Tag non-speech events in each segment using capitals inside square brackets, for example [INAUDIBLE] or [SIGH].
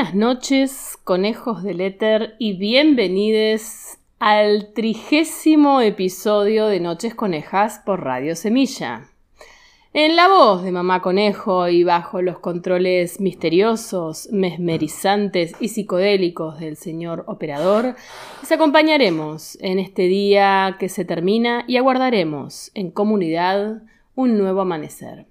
Buenas noches, conejos del éter, y bienvenidos al trigésimo episodio de Noches Conejas por Radio Semilla. En la voz de Mamá Conejo y bajo los controles misteriosos, mesmerizantes y psicodélicos del señor operador, les acompañaremos en este día que se termina y aguardaremos en comunidad un nuevo amanecer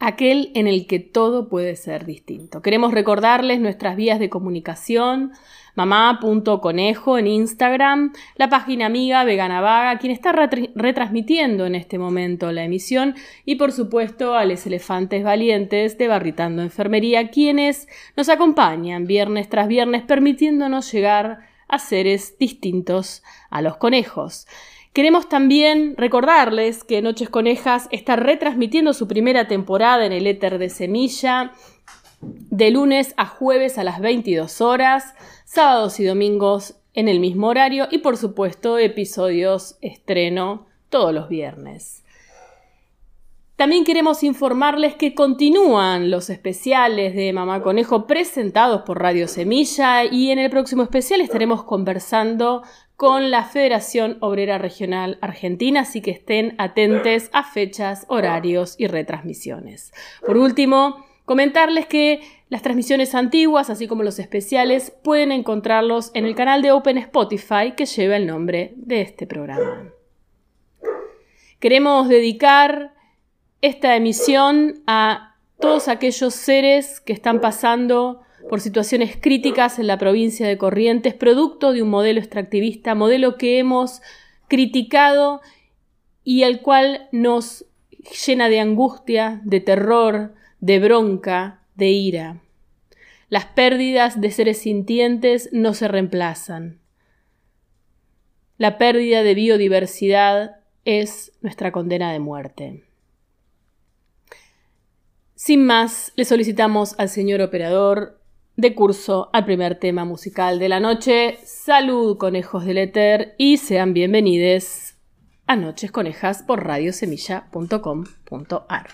aquel en el que todo puede ser distinto. Queremos recordarles nuestras vías de comunicación, mamá.conejo en Instagram, la página amiga Vegana Vaga, quien está retransmitiendo en este momento la emisión, y por supuesto a los elefantes valientes de Barritando Enfermería, quienes nos acompañan viernes tras viernes, permitiéndonos llegar a seres distintos a los conejos. Queremos también recordarles que Noches Conejas está retransmitiendo su primera temporada en el éter de Semilla de lunes a jueves a las 22 horas, sábados y domingos en el mismo horario y por supuesto episodios estreno todos los viernes. También queremos informarles que continúan los especiales de Mamá Conejo presentados por Radio Semilla y en el próximo especial estaremos conversando con la Federación Obrera Regional Argentina, así que estén atentos a fechas, horarios y retransmisiones. Por último, comentarles que las transmisiones antiguas, así como los especiales, pueden encontrarlos en el canal de Open Spotify que lleva el nombre de este programa. Queremos dedicar esta emisión a todos aquellos seres que están pasando por situaciones críticas en la provincia de Corrientes, producto de un modelo extractivista, modelo que hemos criticado y el cual nos llena de angustia, de terror, de bronca, de ira. Las pérdidas de seres sintientes no se reemplazan. La pérdida de biodiversidad es nuestra condena de muerte. Sin más, le solicitamos al señor operador de curso al primer tema musical de la noche. Salud, conejos del éter, y sean bienvenidos a Noches Conejas por radiosemilla.com.ar.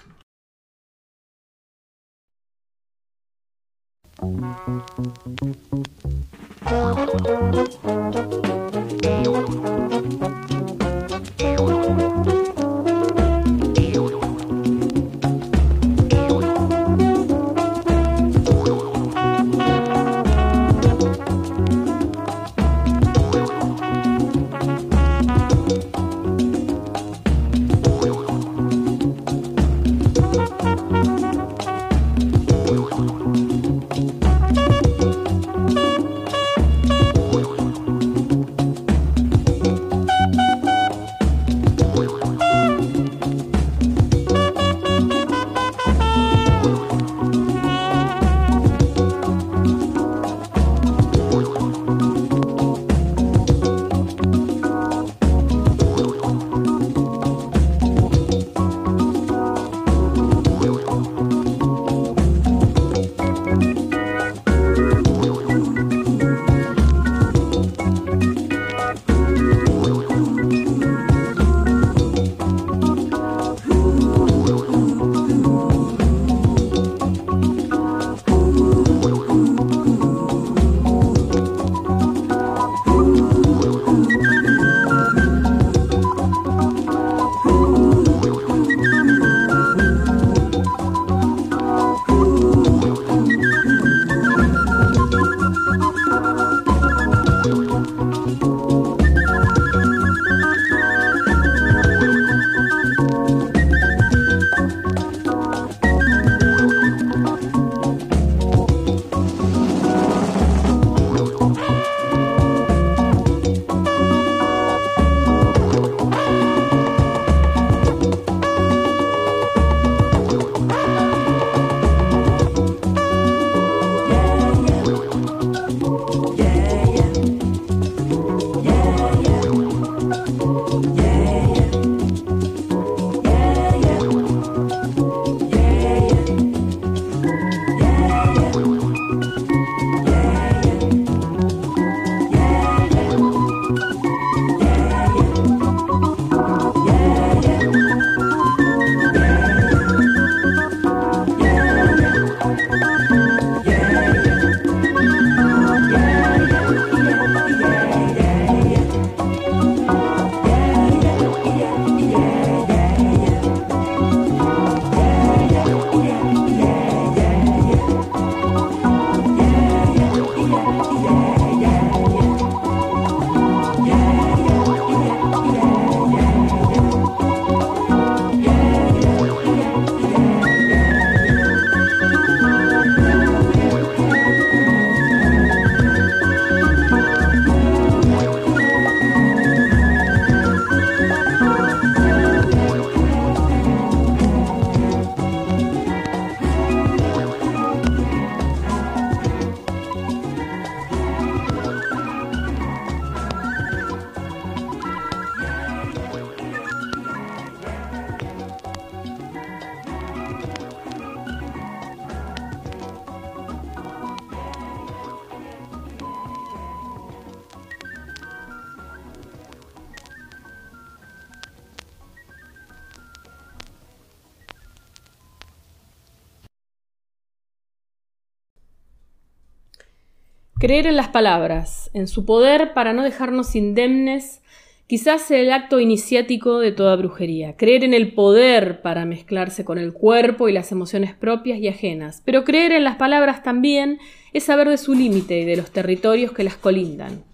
Creer en las palabras, en su poder para no dejarnos indemnes, quizás el acto iniciático de toda brujería. Creer en el poder para mezclarse con el cuerpo y las emociones propias y ajenas. Pero creer en las palabras también es saber de su límite y de los territorios que las colindan.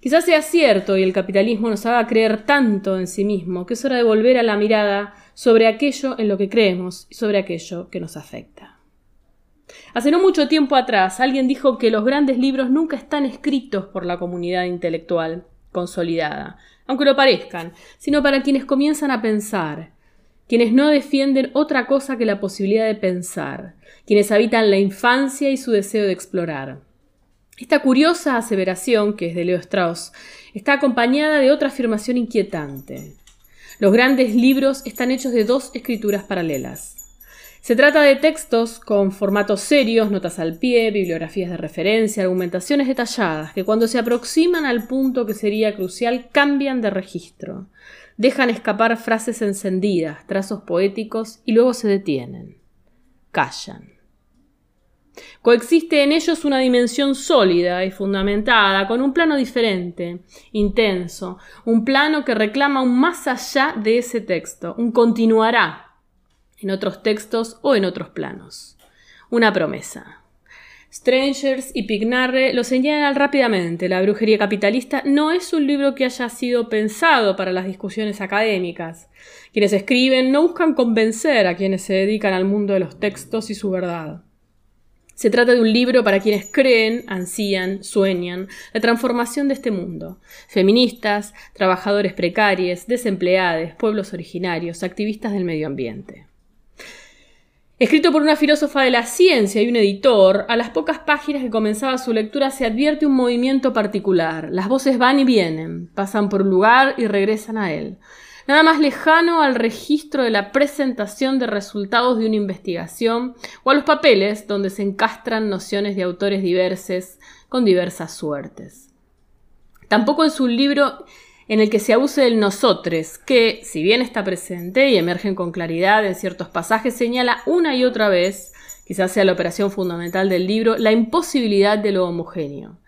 Quizás sea cierto y el capitalismo nos haga creer tanto en sí mismo que es hora de volver a la mirada sobre aquello en lo que creemos y sobre aquello que nos afecta. Hace no mucho tiempo atrás alguien dijo que los grandes libros nunca están escritos por la comunidad intelectual consolidada, aunque lo parezcan, sino para quienes comienzan a pensar, quienes no defienden otra cosa que la posibilidad de pensar, quienes habitan la infancia y su deseo de explorar. Esta curiosa aseveración, que es de Leo Strauss, está acompañada de otra afirmación inquietante. Los grandes libros están hechos de dos escrituras paralelas. Se trata de textos con formatos serios, notas al pie, bibliografías de referencia, argumentaciones detalladas, que cuando se aproximan al punto que sería crucial cambian de registro, dejan escapar frases encendidas, trazos poéticos y luego se detienen. Callan. Coexiste en ellos una dimensión sólida y fundamentada, con un plano diferente, intenso, un plano que reclama un más allá de ese texto, un continuará en otros textos o en otros planos. Una promesa. Strangers y Pignarre lo señalan rápidamente. La brujería capitalista no es un libro que haya sido pensado para las discusiones académicas. Quienes escriben no buscan convencer a quienes se dedican al mundo de los textos y su verdad. Se trata de un libro para quienes creen, ansían, sueñan la transformación de este mundo. Feministas, trabajadores precarios, desempleados, pueblos originarios, activistas del medio ambiente. Escrito por una filósofa de la ciencia y un editor, a las pocas páginas que comenzaba su lectura se advierte un movimiento particular. Las voces van y vienen, pasan por un lugar y regresan a él nada más lejano al registro de la presentación de resultados de una investigación o a los papeles donde se encastran nociones de autores diversos con diversas suertes. Tampoco es un libro en el que se abuse del nosotres, que, si bien está presente y emerge con claridad en ciertos pasajes, señala una y otra vez, quizás sea la operación fundamental del libro, la imposibilidad de lo homogéneo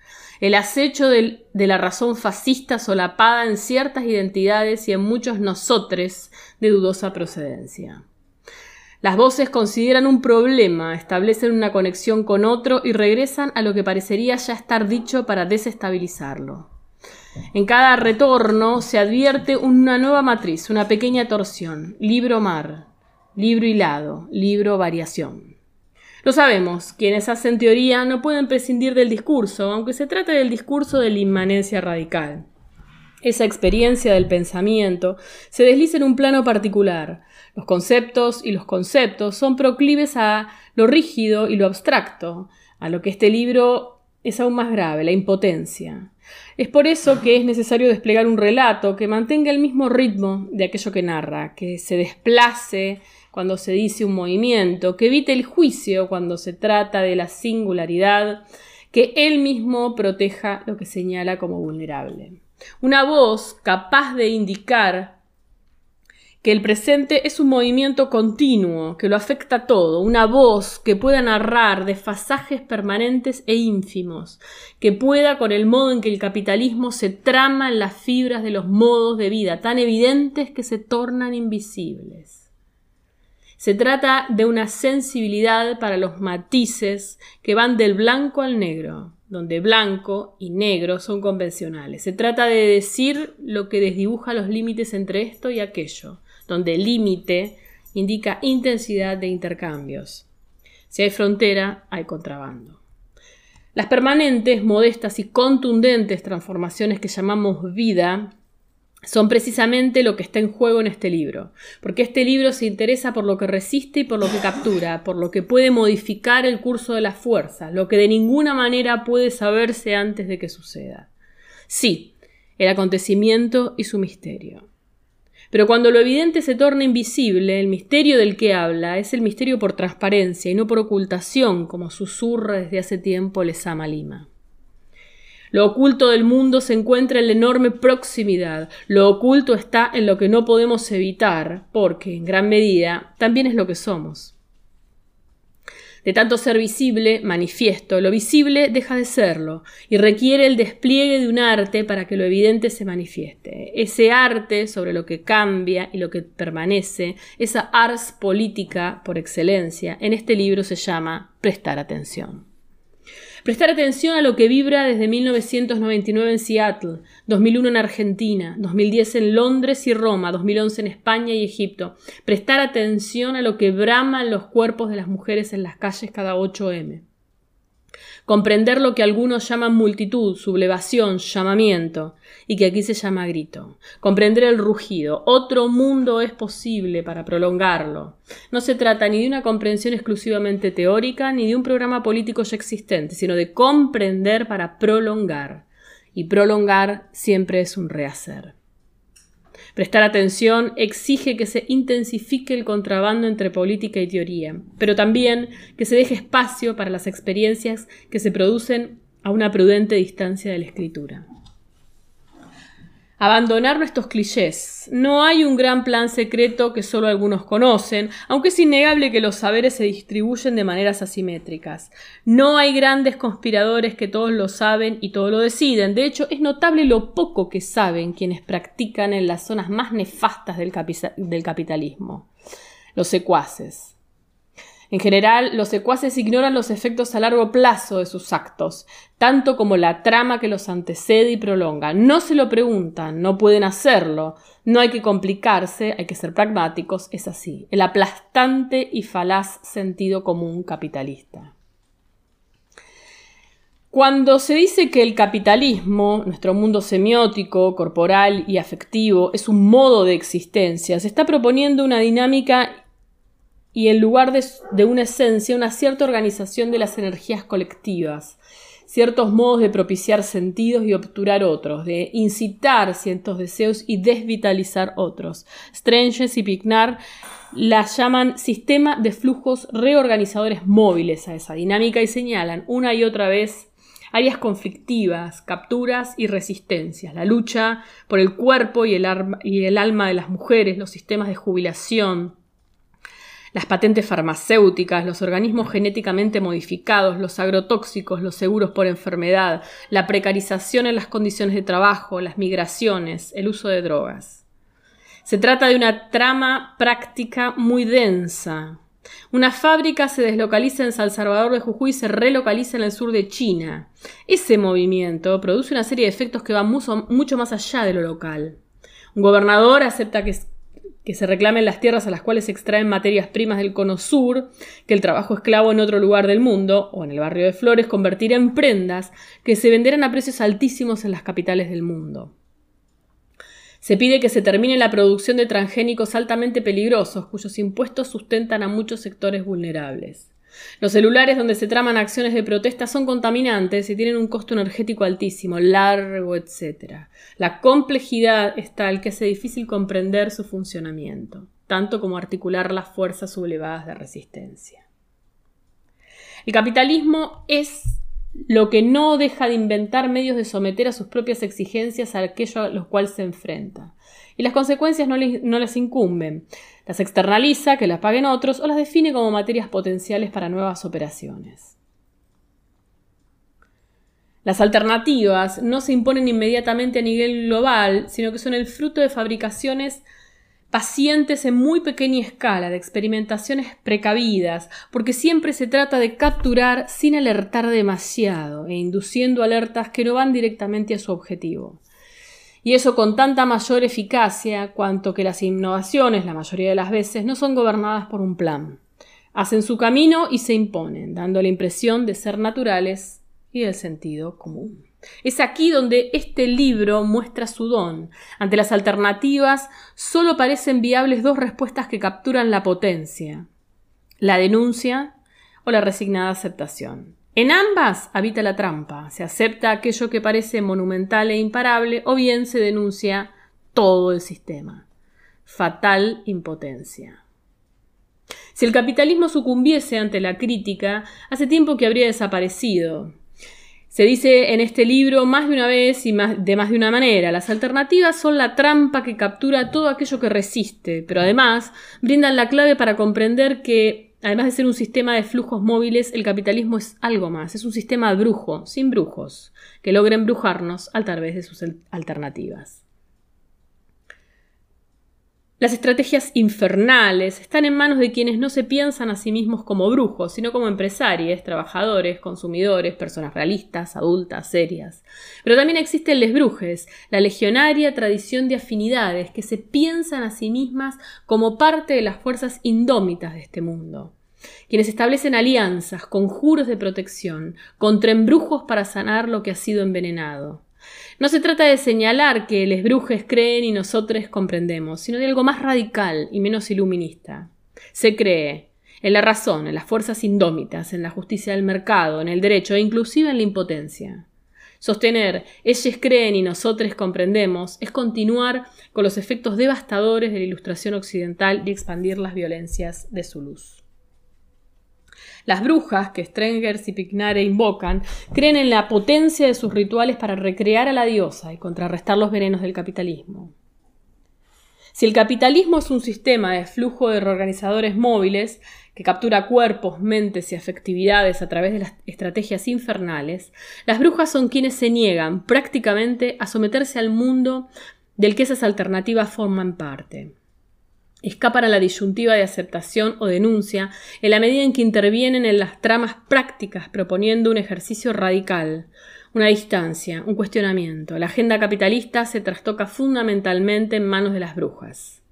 el acecho de la razón fascista solapada en ciertas identidades y en muchos nosotres de dudosa procedencia. Las voces consideran un problema, establecen una conexión con otro y regresan a lo que parecería ya estar dicho para desestabilizarlo. En cada retorno se advierte una nueva matriz, una pequeña torsión, libro mar, libro hilado, libro variación. Lo sabemos, quienes hacen teoría no pueden prescindir del discurso, aunque se trate del discurso de la inmanencia radical. Esa experiencia del pensamiento se desliza en un plano particular. Los conceptos y los conceptos son proclives a lo rígido y lo abstracto, a lo que este libro es aún más grave, la impotencia. Es por eso que es necesario desplegar un relato que mantenga el mismo ritmo de aquello que narra, que se desplace cuando se dice un movimiento, que evite el juicio cuando se trata de la singularidad, que él mismo proteja lo que señala como vulnerable. Una voz capaz de indicar que el presente es un movimiento continuo, que lo afecta todo, una voz que pueda narrar desfasajes permanentes e ínfimos, que pueda con el modo en que el capitalismo se trama en las fibras de los modos de vida, tan evidentes que se tornan invisibles. Se trata de una sensibilidad para los matices que van del blanco al negro, donde blanco y negro son convencionales. Se trata de decir lo que desdibuja los límites entre esto y aquello, donde límite indica intensidad de intercambios. Si hay frontera, hay contrabando. Las permanentes, modestas y contundentes transformaciones que llamamos vida son precisamente lo que está en juego en este libro, porque este libro se interesa por lo que resiste y por lo que captura, por lo que puede modificar el curso de la fuerza, lo que de ninguna manera puede saberse antes de que suceda. Sí, el acontecimiento y su misterio. Pero cuando lo evidente se torna invisible, el misterio del que habla es el misterio por transparencia y no por ocultación, como susurra desde hace tiempo Lesama Lima. Lo oculto del mundo se encuentra en la enorme proximidad. Lo oculto está en lo que no podemos evitar, porque, en gran medida, también es lo que somos. De tanto ser visible, manifiesto, lo visible deja de serlo y requiere el despliegue de un arte para que lo evidente se manifieste. Ese arte sobre lo que cambia y lo que permanece, esa ars política por excelencia, en este libro se llama prestar atención. Prestar atención a lo que vibra desde 1999 en Seattle, 2001 en Argentina, 2010 en Londres y Roma, 2011 en España y Egipto. Prestar atención a lo que braman los cuerpos de las mujeres en las calles cada 8M. Comprender lo que algunos llaman multitud, sublevación, llamamiento, y que aquí se llama grito. Comprender el rugido. Otro mundo es posible para prolongarlo. No se trata ni de una comprensión exclusivamente teórica, ni de un programa político ya existente, sino de comprender para prolongar. Y prolongar siempre es un rehacer. Prestar atención exige que se intensifique el contrabando entre política y teoría, pero también que se deje espacio para las experiencias que se producen a una prudente distancia de la escritura. Abandonar nuestros clichés. No hay un gran plan secreto que solo algunos conocen, aunque es innegable que los saberes se distribuyen de maneras asimétricas. No hay grandes conspiradores que todos lo saben y todo lo deciden. De hecho, es notable lo poco que saben quienes practican en las zonas más nefastas del, del capitalismo. Los secuaces. En general, los secuaces ignoran los efectos a largo plazo de sus actos, tanto como la trama que los antecede y prolonga. No se lo preguntan, no pueden hacerlo, no hay que complicarse, hay que ser pragmáticos, es así. El aplastante y falaz sentido común capitalista. Cuando se dice que el capitalismo, nuestro mundo semiótico, corporal y afectivo, es un modo de existencia, se está proponiendo una dinámica y en lugar de, una esencia, una cierta organización de las energías colectivas, ciertos modos de propiciar sentidos y obturar otros, de incitar ciertos deseos y desvitalizar otros. Stranges y Picnar las llaman sistema de flujos reorganizadores móviles a esa dinámica y señalan una y otra vez áreas conflictivas, capturas y resistencias, la lucha por el cuerpo y el, y el alma de las mujeres, los sistemas de jubilación, las patentes farmacéuticas, los organismos genéticamente modificados, los agrotóxicos, los seguros por enfermedad, la precarización en las condiciones de trabajo, las migraciones, el uso de drogas. Se trata de una trama práctica muy densa. Una fábrica se deslocaliza en San Salvador de Jujuy y se relocaliza en el sur de China. Ese movimiento produce una serie de efectos que van mucho, mucho más allá de lo local. Un gobernador acepta que, que se reclamen las tierras a las cuales se extraen materias primas del cono sur, que el trabajo esclavo en otro lugar del mundo, o en el barrio de Flores, convertirá en prendas que se venderán a precios altísimos en las capitales del mundo. Se pide que se termine la producción de transgénicos altamente peligrosos, cuyos impuestos sustentan a muchos sectores vulnerables. Los celulares donde se traman acciones de protesta son contaminantes y tienen un costo energético altísimo, largo, etc. La complejidad es tal que hace difícil comprender su funcionamiento, tanto como articular las fuerzas sublevadas de resistencia. El capitalismo es lo que no deja de inventar medios de someter a sus propias exigencias a aquello a los cuales se enfrenta. Y las consecuencias no, no les incumben. Las externaliza, que las paguen otros, o las define como materias potenciales para nuevas operaciones. Las alternativas no se imponen inmediatamente a nivel global, sino que son el fruto de fabricaciones pacientes en muy pequeña escala, de experimentaciones precavidas, porque siempre se trata de capturar sin alertar demasiado e induciendo alertas que no van directamente a su objetivo y eso con tanta mayor eficacia cuanto que las innovaciones, la mayoría de las veces, no son gobernadas por un plan. Hacen su camino y se imponen, dando la impresión de ser naturales y del sentido común. Es aquí donde este libro muestra su don. Ante las alternativas solo parecen viables dos respuestas que capturan la potencia la denuncia o la resignada aceptación. En ambas habita la trampa, se acepta aquello que parece monumental e imparable o bien se denuncia todo el sistema. Fatal impotencia. Si el capitalismo sucumbiese ante la crítica, hace tiempo que habría desaparecido. Se dice en este libro más de una vez y de más de una manera, las alternativas son la trampa que captura todo aquello que resiste, pero además brindan la clave para comprender que Además de ser un sistema de flujos móviles, el capitalismo es algo más, es un sistema brujo, sin brujos, que logra embrujarnos a través de sus alternativas. Las estrategias infernales están en manos de quienes no se piensan a sí mismos como brujos, sino como empresarios, trabajadores, consumidores, personas realistas, adultas, serias. Pero también existen les brujes, la legionaria tradición de afinidades que se piensan a sí mismas como parte de las fuerzas indómitas de este mundo quienes establecen alianzas, conjuros de protección, contra embrujos para sanar lo que ha sido envenenado. No se trata de señalar que les brujes creen y nosotros comprendemos, sino de algo más radical y menos iluminista. Se cree en la razón, en las fuerzas indómitas, en la justicia del mercado, en el derecho e inclusive en la impotencia. Sostener ellos creen y nosotros comprendemos es continuar con los efectos devastadores de la ilustración occidental y expandir las violencias de su luz. Las brujas que Strengers y Picnare invocan creen en la potencia de sus rituales para recrear a la diosa y contrarrestar los venenos del capitalismo. Si el capitalismo es un sistema de flujo de reorganizadores móviles que captura cuerpos, mentes y afectividades a través de las estrategias infernales, las brujas son quienes se niegan prácticamente a someterse al mundo del que esas alternativas forman parte escapan a la disyuntiva de aceptación o denuncia en la medida en que intervienen en las tramas prácticas proponiendo un ejercicio radical, una distancia, un cuestionamiento. La agenda capitalista se trastoca fundamentalmente en manos de las brujas.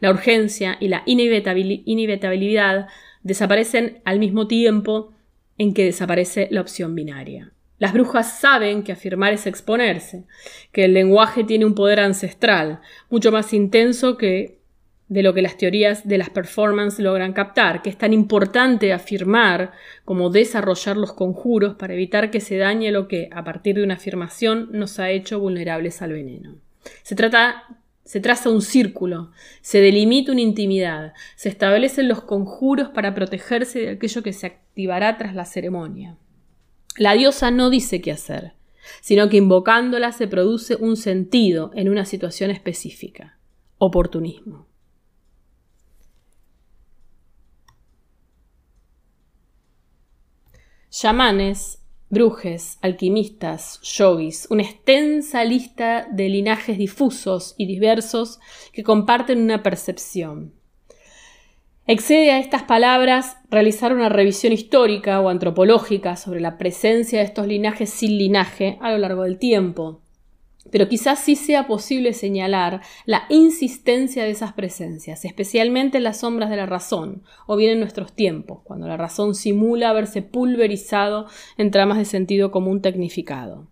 La urgencia y la inevitabilidad desaparecen al mismo tiempo en que desaparece la opción binaria. Las brujas saben que afirmar es exponerse, que el lenguaje tiene un poder ancestral, mucho más intenso que de lo que las teorías de las performances logran captar, que es tan importante afirmar como desarrollar los conjuros para evitar que se dañe lo que, a partir de una afirmación, nos ha hecho vulnerables al veneno. Se trata se traza un círculo, se delimita una intimidad, se establecen los conjuros para protegerse de aquello que se activará tras la ceremonia. La diosa no dice qué hacer, sino que invocándola se produce un sentido en una situación específica. Oportunismo. Yamanes, brujes, alquimistas, yogis, una extensa lista de linajes difusos y diversos que comparten una percepción. Excede a estas palabras realizar una revisión histórica o antropológica sobre la presencia de estos linajes sin linaje a lo largo del tiempo, pero quizás sí sea posible señalar la insistencia de esas presencias, especialmente en las sombras de la razón, o bien en nuestros tiempos, cuando la razón simula haberse pulverizado en tramas de sentido común tecnificado.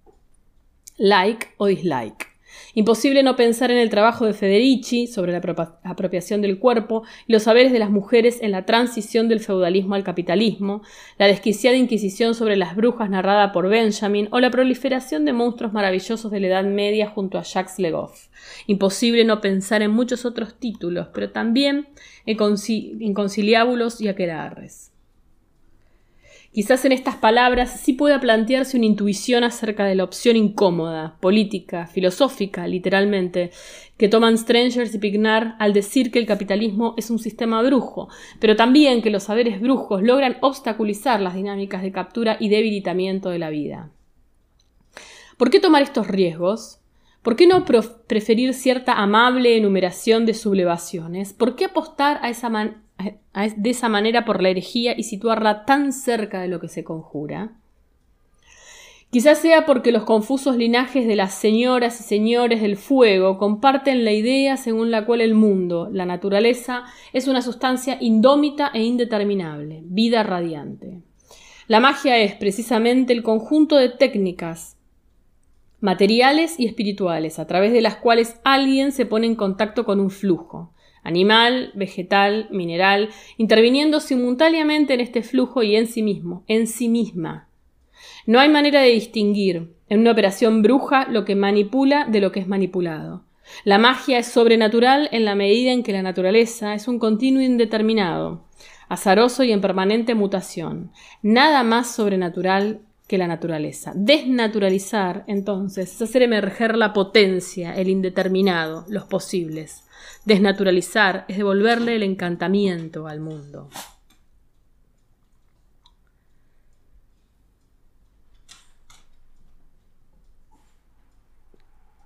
Like o dislike. Imposible no pensar en el trabajo de Federici sobre la apropiación del cuerpo y los saberes de las mujeres en la transición del feudalismo al capitalismo, la desquiciada inquisición sobre las brujas narrada por Benjamin o la proliferación de monstruos maravillosos de la Edad Media junto a Jacques Legoff. Imposible no pensar en muchos otros títulos, pero también en, conciliábulos y aquelarres. Quizás en estas palabras sí pueda plantearse una intuición acerca de la opción incómoda, política, filosófica, literalmente, que toman Strangers y Pignar al decir que el capitalismo es un sistema brujo, pero también que los saberes brujos logran obstaculizar las dinámicas de captura y debilitamiento de la vida. ¿Por qué tomar estos riesgos? ¿Por qué no preferir cierta amable enumeración de sublevaciones? ¿Por qué apostar a esa, manera de esa manera por la herejía y situarla tan cerca de lo que se conjura? Quizás sea porque los confusos linajes de las señoras y señores del fuego comparten la idea según la cual el mundo, la naturaleza, es una sustancia indómita e indeterminable, vida radiante. La magia es precisamente el conjunto de técnicas materiales y espirituales a través de las cuales alguien se pone en contacto con un flujo, animal, vegetal, mineral, interviniendo simultáneamente en este flujo y en sí mismo, en sí misma. No hay manera de distinguir en una operación bruja lo que manipula de lo que es manipulado. La magia es sobrenatural en la medida en que la naturaleza es un continuo indeterminado, azaroso y en permanente mutación. Nada más sobrenatural que la naturaleza. Desnaturalizar, entonces, es hacer emerger la potencia, el indeterminado, los posibles. Desnaturalizar es devolverle el encantamiento al mundo.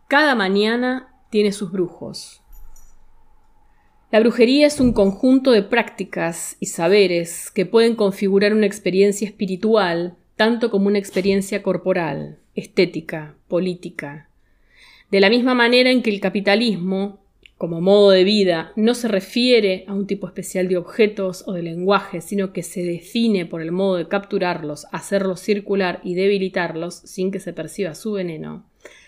Cada mañana tiene sus brujos. La brujería es un conjunto de prácticas y saberes que pueden configurar una experiencia espiritual tanto como una experiencia corporal, estética, política. De la misma manera en que el capitalismo, como modo de vida, no se refiere a un tipo especial de objetos o de lenguaje, sino que se define por el modo de capturarlos, hacerlos circular y debilitarlos sin que se perciba su veneno,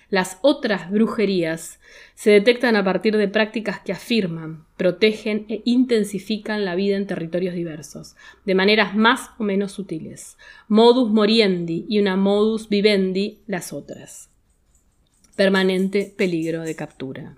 las otras brujerías se detectan a partir de prácticas que afirman, protegen e intensifican la vida en territorios diversos, de maneras más o menos sutiles. Modus moriendi y una modus vivendi las otras. Permanente peligro de captura.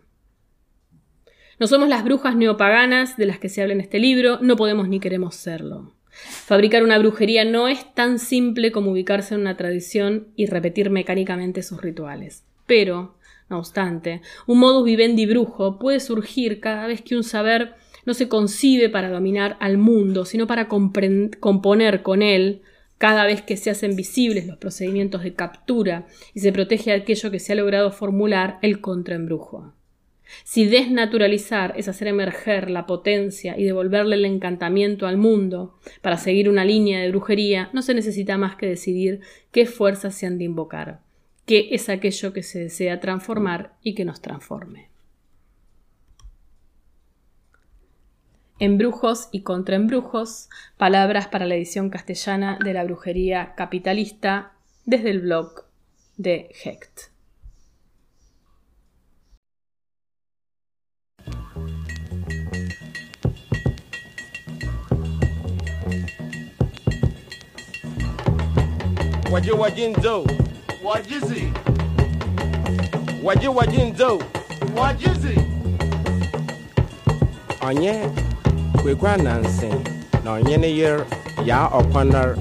No somos las brujas neopaganas de las que se habla en este libro, no podemos ni queremos serlo. Fabricar una brujería no es tan simple como ubicarse en una tradición y repetir mecánicamente sus rituales. Pero, no obstante, un modus vivendi brujo puede surgir cada vez que un saber no se concibe para dominar al mundo, sino para componer con él cada vez que se hacen visibles los procedimientos de captura y se protege aquello que se ha logrado formular el contraembrujo. Si desnaturalizar es hacer emerger la potencia y devolverle el encantamiento al mundo para seguir una línea de brujería, no se necesita más que decidir qué fuerzas se han de invocar que es aquello que se desea transformar y que nos transforme. Embrujos y contraembrujos, palabras para la edición castellana de la brujería capitalista desde el blog de Hecht. Wajizi. Waji wajinzo. Wajizi. Onye kwekwa na na onye ne yer ya ọkwanar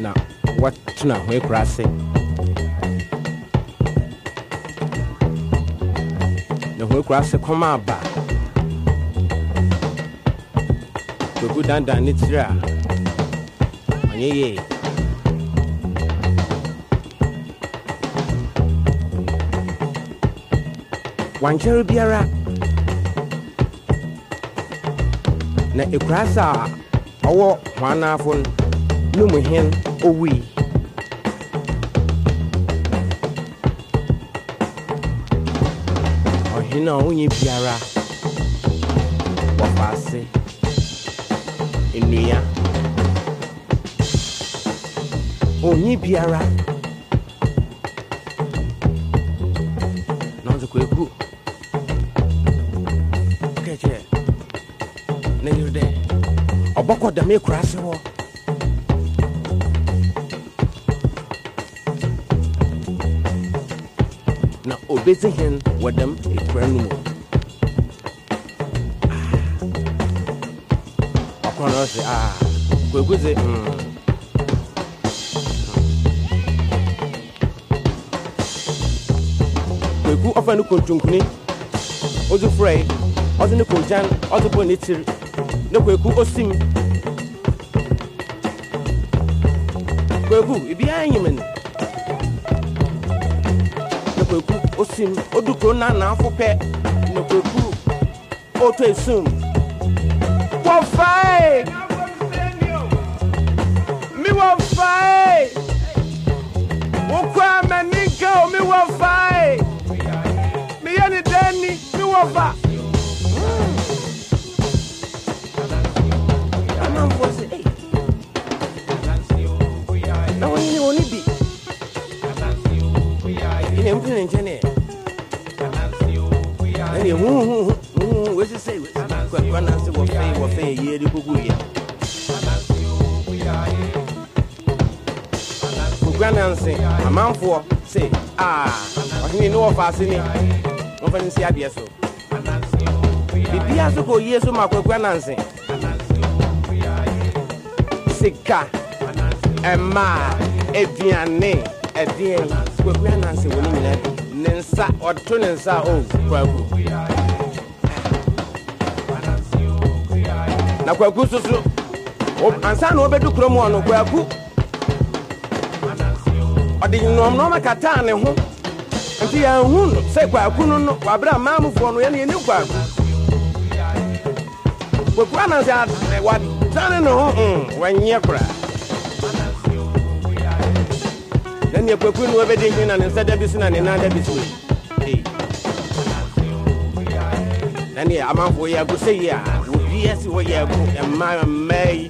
na watuna hwe krase. Na hwe krase kọma aba. Kwekwu dandan ne tiri a. với gì Hoàng Sơ Biara Na Ikrasa Awo Hwanafun Numuhin Owi Ọ̀hìn náà wúnyẹ biara wọ́pàá sí ènìyàn. onye biara, na nzukọ ekwu keche na yiride ọgbakọ dam asịwọ na obezi hen wɔ dam ekura no mu ɔkɔ na ɔsɛ a kwaku. Egu ɔfɛ no kontonkuni ɔdze frɛ ɔdze ne kogyan ɔdze bɔ ne tiri ne kwaku osim kwaku ebiara nyim no ne kwaku osim odu kuro nanaafo pɛ ne kwaku ɔtɔ esum wɔfae mi wɔfae kwakwa nanse amanfoɔ sɛ a ɔhene ne wɔfa ase ni wɔmfa no nsi adeɛ so biribia so kɔ yie so ma kwakua sika ɛmaa aduane ɛdeɛn kwakua nanse wɔ ne nyinaa bi. Ne nsa ɔto ne nsa o kwaku na kwaku so so ansa na wɔbɛdu kurom hɔ no kwaku ɔde nnɔmnɔma kataa ne ho. Nti yɛnhu no sɛ kwaku no no wabrɛ amaamufoɔ no yɛne yɛni kwaku kwaku ananse wadane ne ho wanyɛ koraa na neɛ kwaku no wabɛdi hwene na ne nsa da bi so na ne nan da bi so. Na neɛ amanfoɔ yɛ ago sɛ yi a wɔbia si wɔyɛ ago ɛma mmaa yi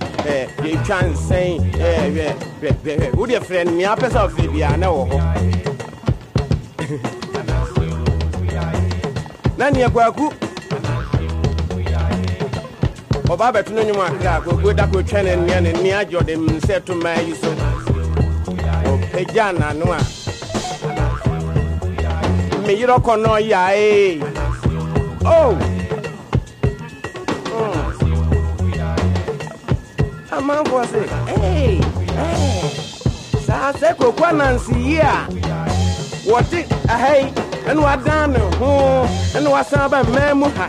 yɛtwa nsɛn wodeɛ frɛ nea apɛ sɛ ɔfrɛ biaa na wɔ hɔ. [LAUGHS] Na neɛ kwaku ɔba bɛto no nwom akra kwaku da kɔtwa ne nnea ne nnea agye ɔde nsɛ to maa yi so ɔpagya n'ano a meyerɛ kɔ no ɔyae oh amanfoɔ se saa sɛ kokua nanse yi a wɔde aha yi ɛne wadan ne ho ɛne wasan ba mmaa mu ha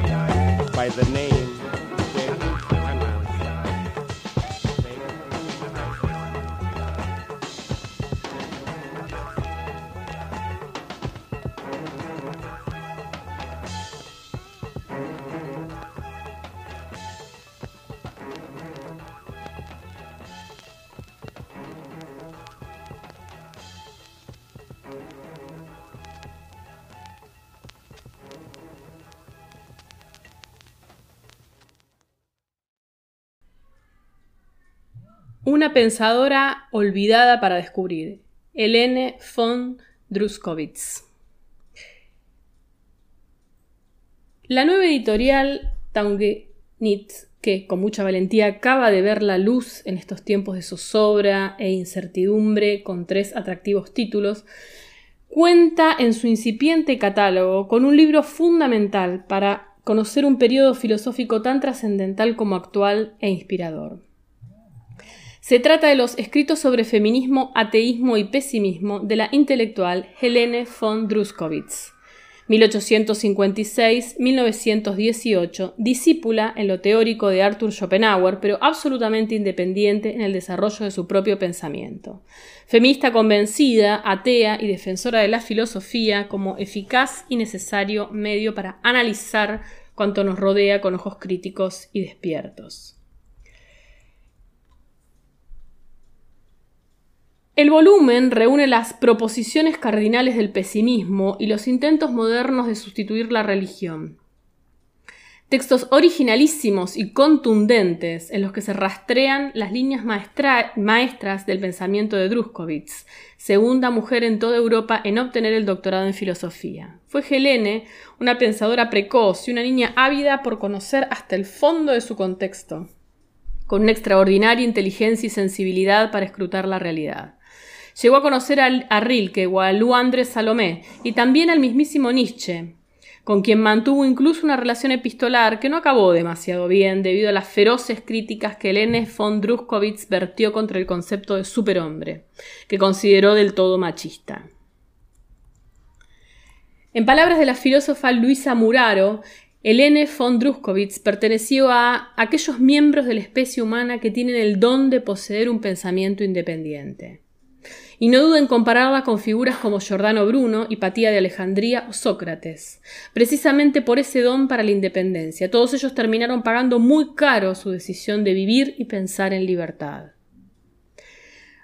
by the name Pensadora olvidada para descubrir. Helene von Druskowitz. La nueva editorial Taungenit, que con mucha valentía acaba de ver la luz en estos tiempos de zozobra e incertidumbre con tres atractivos títulos, cuenta en su incipiente catálogo con un libro fundamental para conocer un periodo filosófico tan trascendental como actual e inspirador. Se trata de los escritos sobre feminismo, ateísmo y pesimismo de la intelectual Helene von Druskowitz, 1856-1918, discípula en lo teórico de Arthur Schopenhauer, pero absolutamente independiente en el desarrollo de su propio pensamiento. Feminista convencida, atea y defensora de la filosofía como eficaz y necesario medio para analizar cuanto nos rodea con ojos críticos y despiertos. El volumen reúne las proposiciones cardinales del pesimismo y los intentos modernos de sustituir la religión. Textos originalísimos y contundentes en los que se rastrean las líneas maestra maestras del pensamiento de Druskowitz, segunda mujer en toda Europa en obtener el doctorado en filosofía. Fue Helene, una pensadora precoz y una niña ávida por conocer hasta el fondo de su contexto, con una extraordinaria inteligencia y sensibilidad para escrutar la realidad. Llegó a conocer a, Rilke o a Lou André Salomé y también al mismísimo Nietzsche, con quien mantuvo incluso una relación epistolar que no acabó demasiado bien debido a las feroces críticas que Helene von Druskowitz vertió contra el concepto de superhombre, que consideró del todo machista. En palabras de la filósofa Luisa Muraro, Helene von Druskowitz perteneció a aquellos miembros de la especie humana que tienen el don de poseer un pensamiento independiente. Y no duden en compararla con figuras como Giordano Bruno, Hipatía de Alejandría o Sócrates. Precisamente por ese don para la independencia, todos ellos terminaron pagando muy caro su decisión de vivir y pensar en libertad.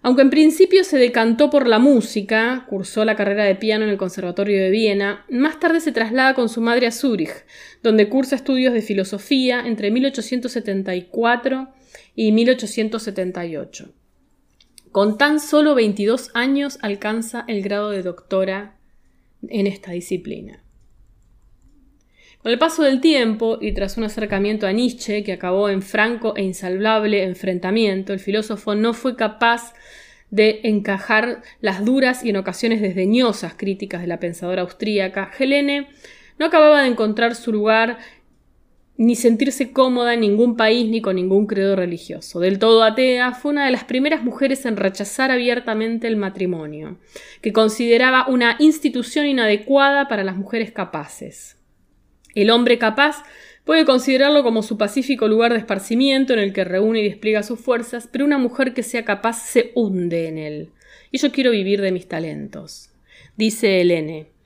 Aunque en principio se decantó por la música, cursó la carrera de piano en el Conservatorio de Viena, más tarde se traslada con su madre a Zúrich, donde cursa estudios de filosofía entre 1874 y 1878. Con tan solo 22 años alcanza el grado de doctora en esta disciplina. Con el paso del tiempo y tras un acercamiento a Nietzsche que acabó en franco e insalvable enfrentamiento, el filósofo no fue capaz de encajar las duras y en ocasiones desdeñosas críticas de la pensadora austríaca, Helene no acababa de encontrar su lugar ni sentirse cómoda en ningún país ni con ningún credo religioso. Del todo atea, fue una de las primeras mujeres en rechazar abiertamente el matrimonio, que consideraba una institución inadecuada para las mujeres capaces. El hombre capaz puede considerarlo como su pacífico lugar de esparcimiento en el que reúne y despliega sus fuerzas, pero una mujer que sea capaz se hunde en él. Y yo quiero vivir de mis talentos. Dice Helene.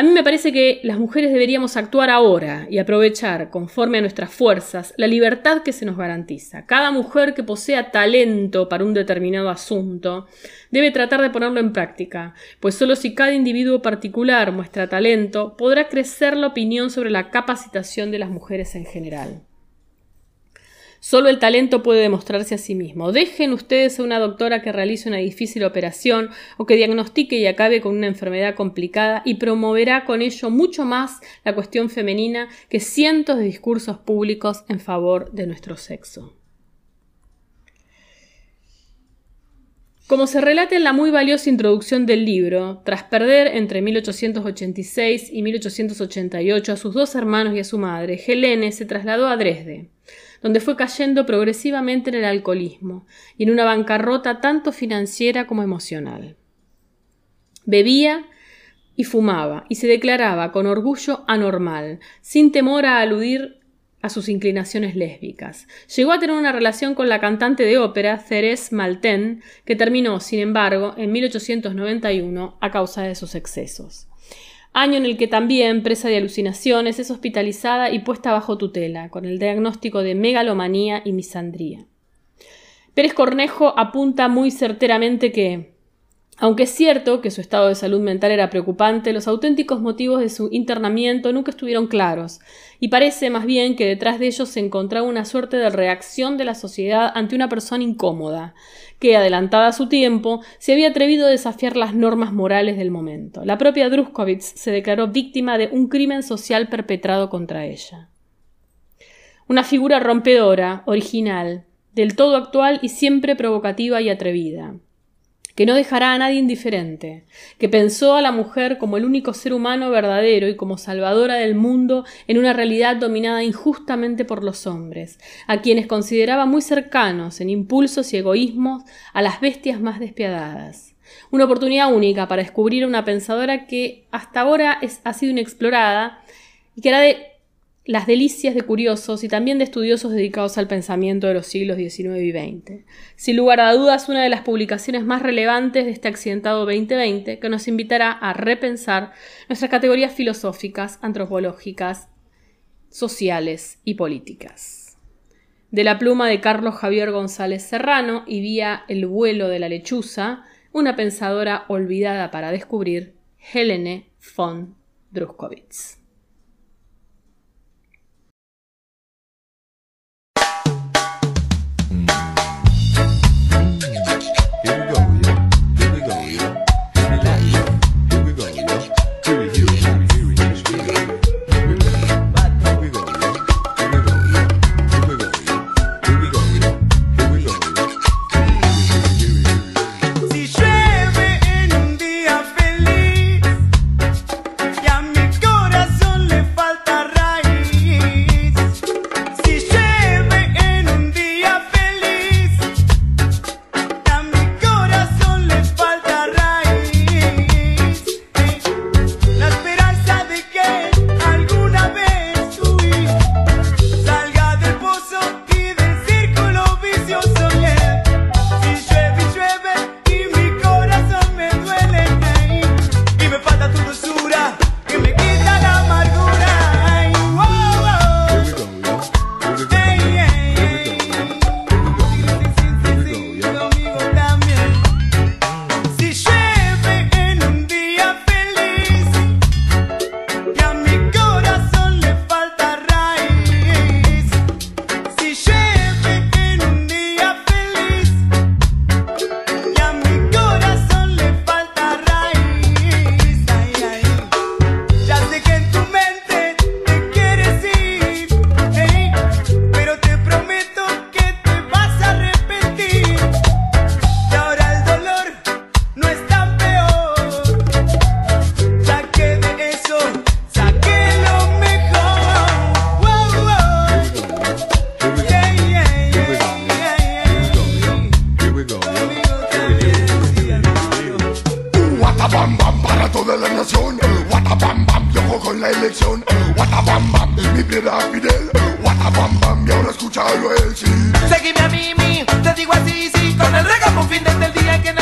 A mí me parece que las mujeres deberíamos actuar ahora y aprovechar, conforme a nuestras fuerzas, la libertad que se nos garantiza. Cada mujer que posea talento para un determinado asunto debe tratar de ponerlo en práctica, pues solo si cada individuo particular muestra talento, podrá crecer la opinión sobre la capacitación de las mujeres en general. Solo el talento puede demostrarse a sí mismo. Dejen ustedes a una doctora que realice una difícil operación o que diagnostique y acabe con una enfermedad complicada y promoverá con ello mucho más la cuestión femenina que cientos de discursos públicos en favor de nuestro sexo. Como se relata en la muy valiosa introducción del libro, tras perder entre 1886 y 1888 a sus dos hermanos y a su madre, Helene se trasladó a Dresde donde fue cayendo progresivamente en el alcoholismo y en una bancarrota tanto financiera como emocional. Bebía y fumaba y se declaraba con orgullo anormal, sin temor a aludir a sus inclinaciones lésbicas. Llegó a tener una relación con la cantante de ópera Thérèse Malten, que terminó, sin embargo, en 1891 a causa de sus excesos año en el que también, presa de alucinaciones, es hospitalizada y puesta bajo tutela, con el diagnóstico de megalomanía y misandría. Pérez Cornejo apunta muy certeramente que, aunque es cierto que su estado de salud mental era preocupante, los auténticos motivos de su internamiento nunca estuvieron claros, y parece más bien que detrás de ellos se encontraba una suerte de reacción de la sociedad ante una persona incómoda, que, adelantada a su tiempo, se había atrevido a desafiar las normas morales del momento. La propia Druskowitz se declaró víctima de un crimen social perpetrado contra ella. Una figura rompedora, original, del todo actual y siempre provocativa y atrevida que no dejará a nadie indiferente, que pensó a la mujer como el único ser humano verdadero y como salvadora del mundo en una realidad dominada injustamente por los hombres, a quienes consideraba muy cercanos en impulsos y egoísmos a las bestias más despiadadas. Una oportunidad única para descubrir a una pensadora que hasta ahora es, ha sido inexplorada y que era de las delicias de curiosos y también de estudiosos dedicados al pensamiento de los siglos XIX y XX. Sin lugar a dudas, una de las publicaciones más relevantes de este accidentado 2020 que nos invitará a repensar nuestras categorías filosóficas, antropológicas, sociales y políticas. De la pluma de Carlos Javier González Serrano y vía El vuelo de la lechuza, una pensadora olvidada para descubrir, Helene von Druskowitz. Escúchalo él sí. Seguime a mí, mi, te digo así, sí, con el fin desde el día que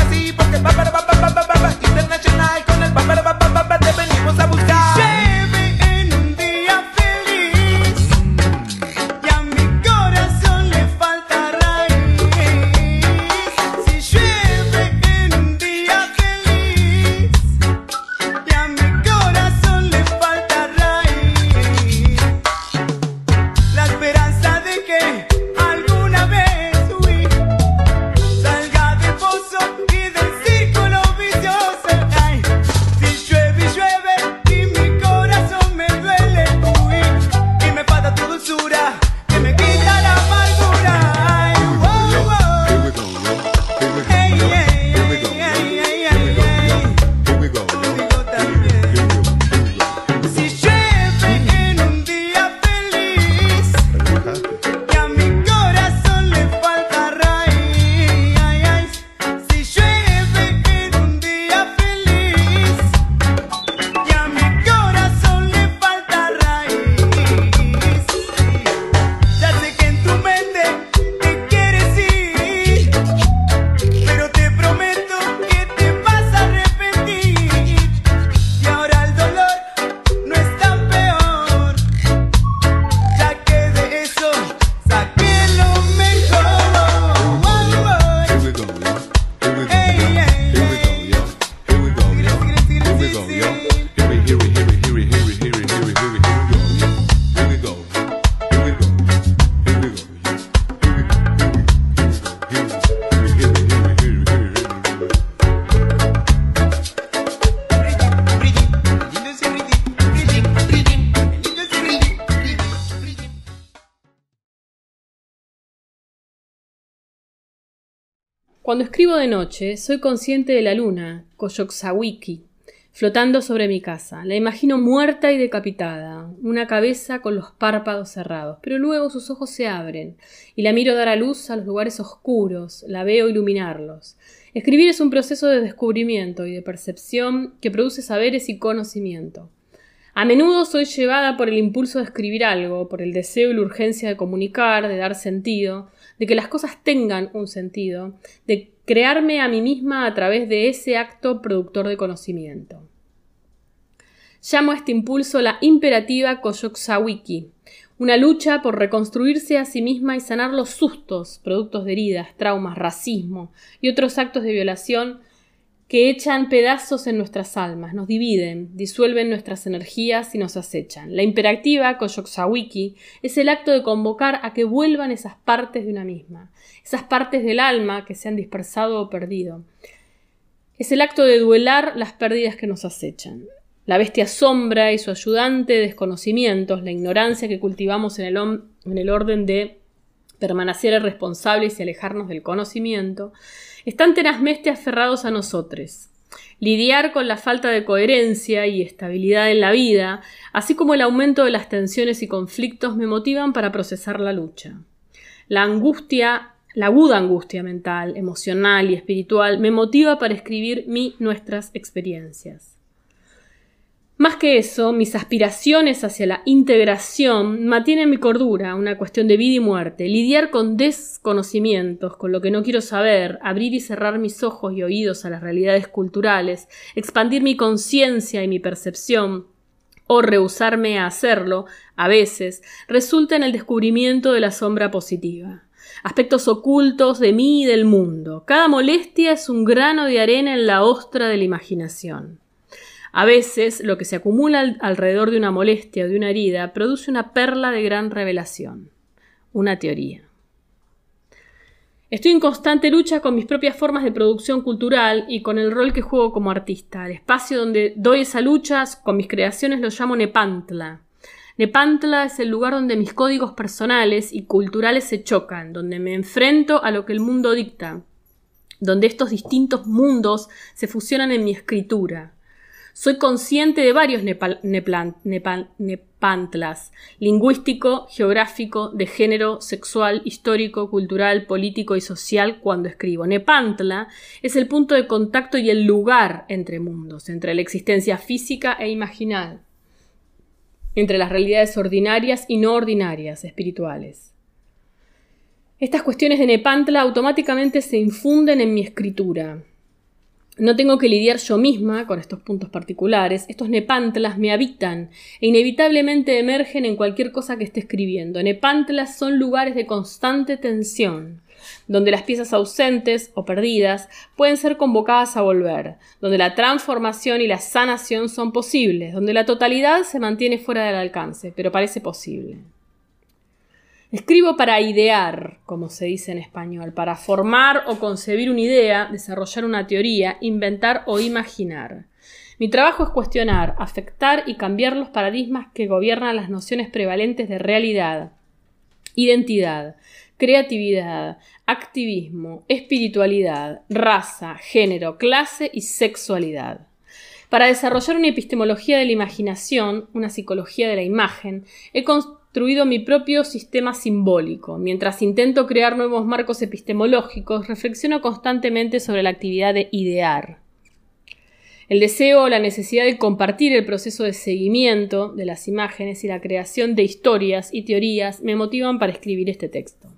escribo de noche, soy consciente de la luna, Koyoksawiki, flotando sobre mi casa. La imagino muerta y decapitada, una cabeza con los párpados cerrados, pero luego sus ojos se abren y la miro dar a luz a los lugares oscuros, la veo iluminarlos. Escribir es un proceso de descubrimiento y de percepción que produce saberes y conocimiento. A menudo soy llevada por el impulso de escribir algo, por el deseo y la urgencia de comunicar, de dar sentido, de que las cosas tengan un sentido, de crearme a mí misma a través de ese acto productor de conocimiento. Llamo a este impulso la imperativa Koyoksawiki, una lucha por reconstruirse a sí misma y sanar los sustos, productos de heridas, traumas, racismo y otros actos de violación que echan pedazos en nuestras almas, nos dividen, disuelven nuestras energías y nos acechan. La imperativa Koyoksawiki es el acto de convocar a que vuelvan esas partes de una misma, esas partes del alma que se han dispersado o perdido. Es el acto de duelar las pérdidas que nos acechan. La bestia sombra y su ayudante desconocimientos, la ignorancia que cultivamos en el, en el orden de permanecer irresponsables y alejarnos del conocimiento, están tenazmente aferrados a nosotros. Lidiar con la falta de coherencia y estabilidad en la vida, así como el aumento de las tensiones y conflictos, me motivan para procesar la lucha. La angustia, la aguda angustia mental, emocional y espiritual, me motiva para escribir mi nuestras experiencias. Más que eso, mis aspiraciones hacia la integración mantienen mi cordura, una cuestión de vida y muerte, lidiar con desconocimientos, con lo que no quiero saber, abrir y cerrar mis ojos y oídos a las realidades culturales, expandir mi conciencia y mi percepción, o rehusarme a hacerlo, a veces, resulta en el descubrimiento de la sombra positiva. Aspectos ocultos de mí y del mundo. Cada molestia es un grano de arena en la ostra de la imaginación. A veces, lo que se acumula al alrededor de una molestia o de una herida produce una perla de gran revelación, una teoría. Estoy en constante lucha con mis propias formas de producción cultural y con el rol que juego como artista. El espacio donde doy esa lucha con mis creaciones lo llamo Nepantla. Nepantla es el lugar donde mis códigos personales y culturales se chocan, donde me enfrento a lo que el mundo dicta, donde estos distintos mundos se fusionan en mi escritura. Soy consciente de varios nepal- nepantlas, lingüístico, geográfico, de género, sexual, histórico, cultural, político y social cuando escribo. Nepantla es el punto de contacto y el lugar entre mundos, entre la existencia física e imaginal, entre las realidades ordinarias y no ordinarias, espirituales. Estas cuestiones de Nepantla automáticamente se infunden en mi escritura. No tengo que lidiar yo misma con estos puntos particulares, estos nepantlas me habitan e inevitablemente emergen en cualquier cosa que esté escribiendo. Nepantlas son lugares de constante tensión, donde las piezas ausentes o perdidas pueden ser convocadas a volver, donde la transformación y la sanación son posibles, donde la totalidad se mantiene fuera del alcance, pero parece posible. Escribo para idear, como se dice en español, para formar o concebir una idea, desarrollar una teoría, inventar o imaginar. Mi trabajo es cuestionar, afectar y cambiar los paradigmas que gobiernan las nociones prevalentes de realidad, identidad, creatividad, activismo, espiritualidad, raza, género, clase y sexualidad. Para desarrollar una epistemología de la imaginación, una psicología de la imagen, he construido mi propio sistema simbólico. Mientras intento crear nuevos marcos epistemológicos, reflexiono constantemente sobre la actividad de idear. El deseo o la necesidad de compartir el proceso de seguimiento de las imágenes y la creación de historias y teorías me motivan para escribir este texto.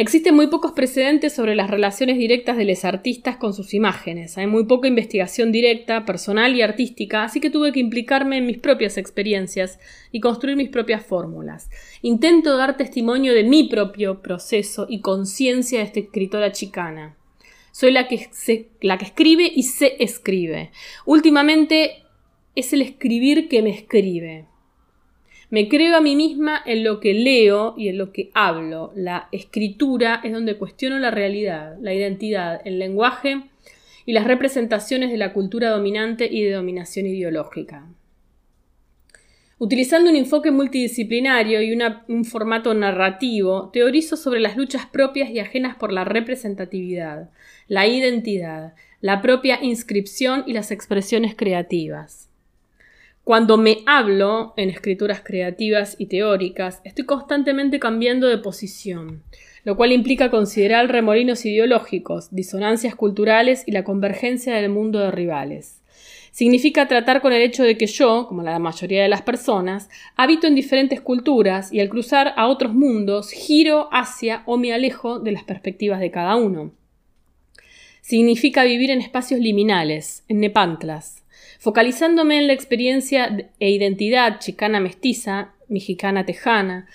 Existen muy pocos precedentes sobre las relaciones directas de los artistas con sus imágenes. Hay muy poca investigación directa, personal y artística, así que tuve que implicarme en mis propias experiencias y construir mis propias fórmulas. Intento dar testimonio de mi propio proceso y conciencia de esta escritora chicana. Soy la que, la que escribe y se escribe. Últimamente es el escribir que me escribe. Me creo a mí misma en lo que leo y en lo que hablo. La escritura es donde cuestiono la realidad, la identidad, el lenguaje y las representaciones de la cultura dominante y de dominación ideológica. Utilizando un enfoque multidisciplinario y un formato narrativo, teorizo sobre las luchas propias y ajenas por la representatividad, la identidad, la propia inscripción y las expresiones creativas. Cuando me hablo en escrituras creativas y teóricas, estoy constantemente cambiando de posición, lo cual implica considerar remolinos ideológicos, disonancias culturales y la convergencia del mundo de rivales. Significa tratar con el hecho de que yo, como la mayoría de las personas, habito en diferentes culturas y al cruzar a otros mundos giro hacia o me alejo de las perspectivas de cada uno. Significa vivir en espacios liminales, en nepantlas, focalizándome en la experiencia e identidad chicana mestiza, mexicana tejana,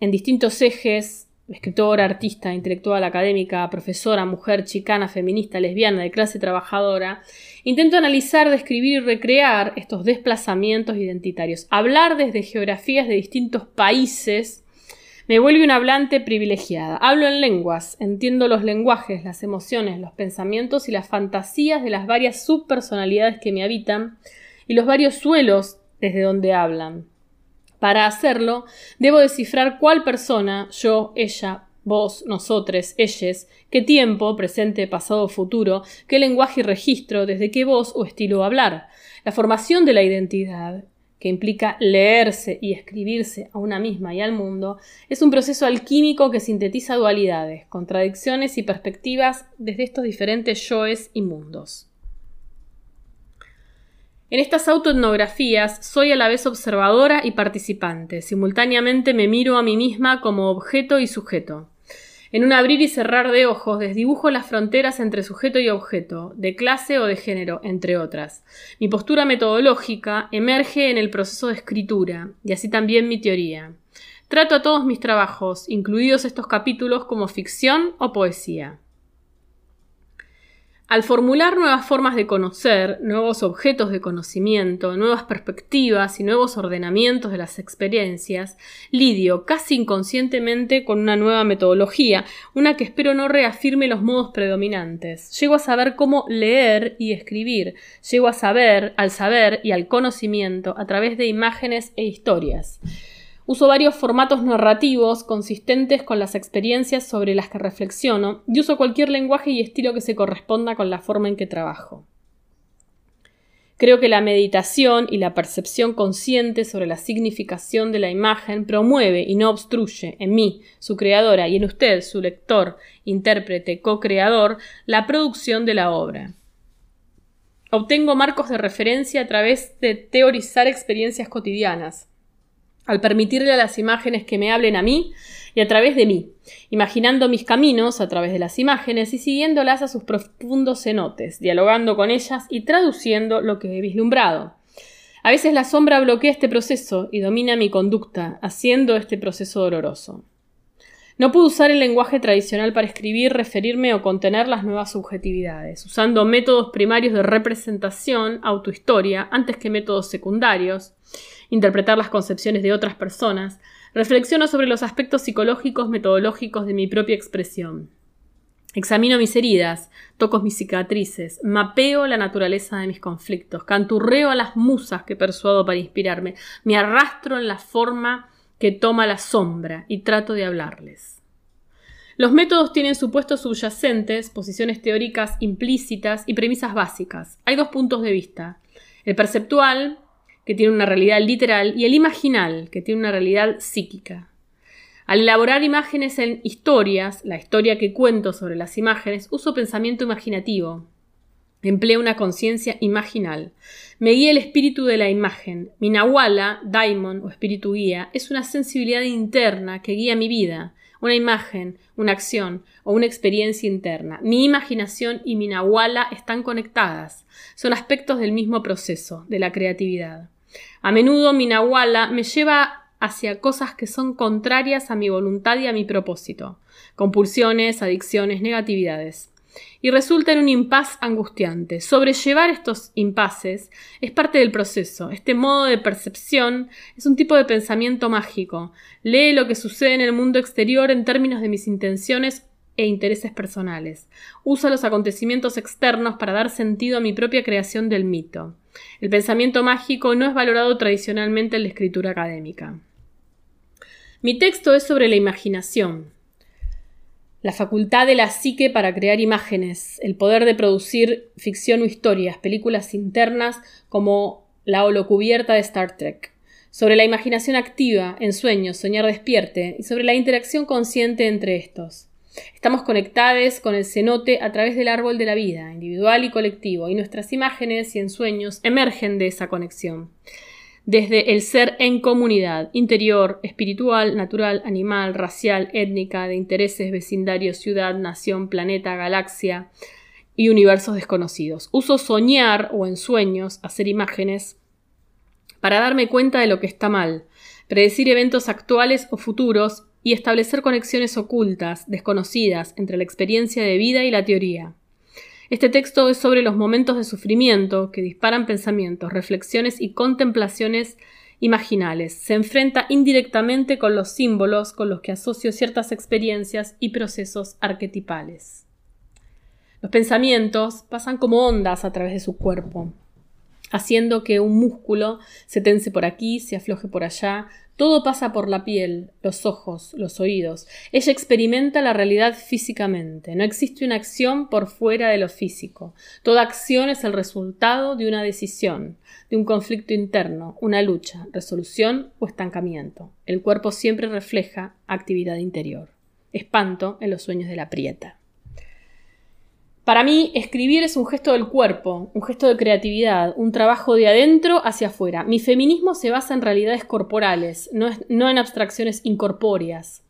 en distintos ejes, escritora, artista, intelectual, académica, profesora, mujer, chicana, feminista, lesbiana, de clase trabajadora, intento analizar, describir y recrear estos desplazamientos identitarios. Hablar desde geografías de distintos países me vuelve una hablante privilegiada. Hablo en lenguas, entiendo los lenguajes, las emociones, los pensamientos y las fantasías de las varias subpersonalidades que me habitan y los varios suelos desde donde hablan. Para hacerlo, debo descifrar cuál persona, yo, ella, vos, nosotres, ellas, qué tiempo, presente, pasado, futuro, qué lenguaje y registro, desde qué voz o estilo hablar. La formación de la identidad, que implica leerse y escribirse a una misma y al mundo, es un proceso alquímico que sintetiza dualidades, contradicciones y perspectivas desde estos diferentes yoes y mundos. En estas autoetnografías soy a la vez observadora y participante. Simultáneamente me miro a mí misma como objeto y sujeto. En un abrir y cerrar de ojos desdibujo las fronteras entre sujeto y objeto, de clase o de género, entre otras. Mi postura metodológica emerge en el proceso de escritura, y así también mi teoría. Trato a todos mis trabajos, incluidos estos capítulos, como ficción o poesía. Al formular nuevas formas de conocer, nuevos objetos de conocimiento, nuevas perspectivas y nuevos ordenamientos de las experiencias, lidio casi inconscientemente con una nueva metodología, una que espero no reafirme los modos predominantes. Llego a saber cómo leer y escribir, llego a saber, al saber y al conocimiento a través de imágenes e historias. Uso varios formatos narrativos consistentes con las experiencias sobre las que reflexiono y uso cualquier lenguaje y estilo que se corresponda con la forma en que trabajo. Creo que la meditación y la percepción consciente sobre la significación de la imagen promueve y no obstruye en mí, su creadora, y en usted, su lector, intérprete, co-creador, la producción de la obra. Obtengo marcos de referencia a través de teorizar experiencias cotidianas, al permitirle a las imágenes que me hablen a mí y a través de mí, imaginando mis caminos a través de las imágenes y siguiéndolas a sus profundos cenotes, dialogando con ellas y traduciendo lo que he vislumbrado. A veces la sombra bloquea este proceso y domina mi conducta, haciendo este proceso doloroso. No puedo usar el lenguaje tradicional para escribir, referirme o contener las nuevas subjetividades, usando métodos primarios de representación, autohistoria, antes que métodos secundarios, interpretar las concepciones de otras personas, reflexiono sobre los aspectos psicológicos metodológicos de mi propia expresión. Examino mis heridas, toco mis cicatrices, mapeo la naturaleza de mis conflictos, canturreo a las musas que persuado para inspirarme, me arrastro en la forma que toma la sombra y trato de hablarles. Los métodos tienen supuestos subyacentes, posiciones teóricas implícitas y premisas básicas. Hay dos puntos de vista. El perceptual, que tiene una realidad literal, y el imaginal, que tiene una realidad psíquica. Al elaborar imágenes en historias, la historia que cuento sobre las imágenes, uso pensamiento imaginativo. Empleo una conciencia imaginal. Me guía el espíritu de la imagen. Mi nahuala, daimon o espíritu guía, es una sensibilidad interna que guía mi vida, una imagen, una acción o una experiencia interna. Mi imaginación y mi nahuala están conectadas. Son aspectos del mismo proceso, de la creatividad. A menudo mi nahuala me lleva hacia cosas que son contrarias a mi voluntad y a mi propósito, compulsiones, adicciones, negatividades. Y resulta en un impas angustiante. Sobrellevar estos impases es parte del proceso. Este modo de percepción es un tipo de pensamiento mágico. Lee lo que sucede en el mundo exterior en términos de mis intenciones e intereses personales. Usa los acontecimientos externos para dar sentido a mi propia creación del mito. El pensamiento mágico no es valorado tradicionalmente en la escritura académica. Mi texto es sobre la imaginación, la facultad de la psique para crear imágenes, el poder de producir ficción o historias, películas internas como la holocubierta de Star Trek, sobre la imaginación activa, en sueños, soñar despierte, y sobre la interacción consciente entre estos. Estamos conectados con el cenote a través del árbol de la vida, individual y colectivo, y nuestras imágenes y ensueños emergen de esa conexión. Desde el ser en comunidad, interior, espiritual, natural, animal, racial, étnica, de intereses, vecindario, ciudad, nación, planeta, galaxia y universos desconocidos. Uso soñar o en sueños, hacer imágenes, para darme cuenta de lo que está mal, predecir eventos actuales o futuros y establecer conexiones ocultas, desconocidas, entre la experiencia de vida y la teoría. Este texto es sobre los momentos de sufrimiento que disparan pensamientos, reflexiones y contemplaciones imaginales. Se enfrenta indirectamente con los símbolos con los que asocio ciertas experiencias y procesos arquetipales. Los pensamientos pasan como ondas a través de su cuerpo, haciendo que un músculo se tense por aquí, se afloje por allá, todo pasa por la piel, los ojos, los oídos. Ella experimenta la realidad físicamente. No existe una acción por fuera de lo físico. Toda acción es el resultado de una decisión, de un conflicto interno, una lucha, resolución o estancamiento. El cuerpo siempre refleja actividad interior. Espanto en los sueños de la prieta. Para mí, escribir es un gesto del cuerpo, un gesto de creatividad, un trabajo de adentro hacia afuera. Mi feminismo se basa en realidades corporales, no, es- no en abstracciones incorpóreas.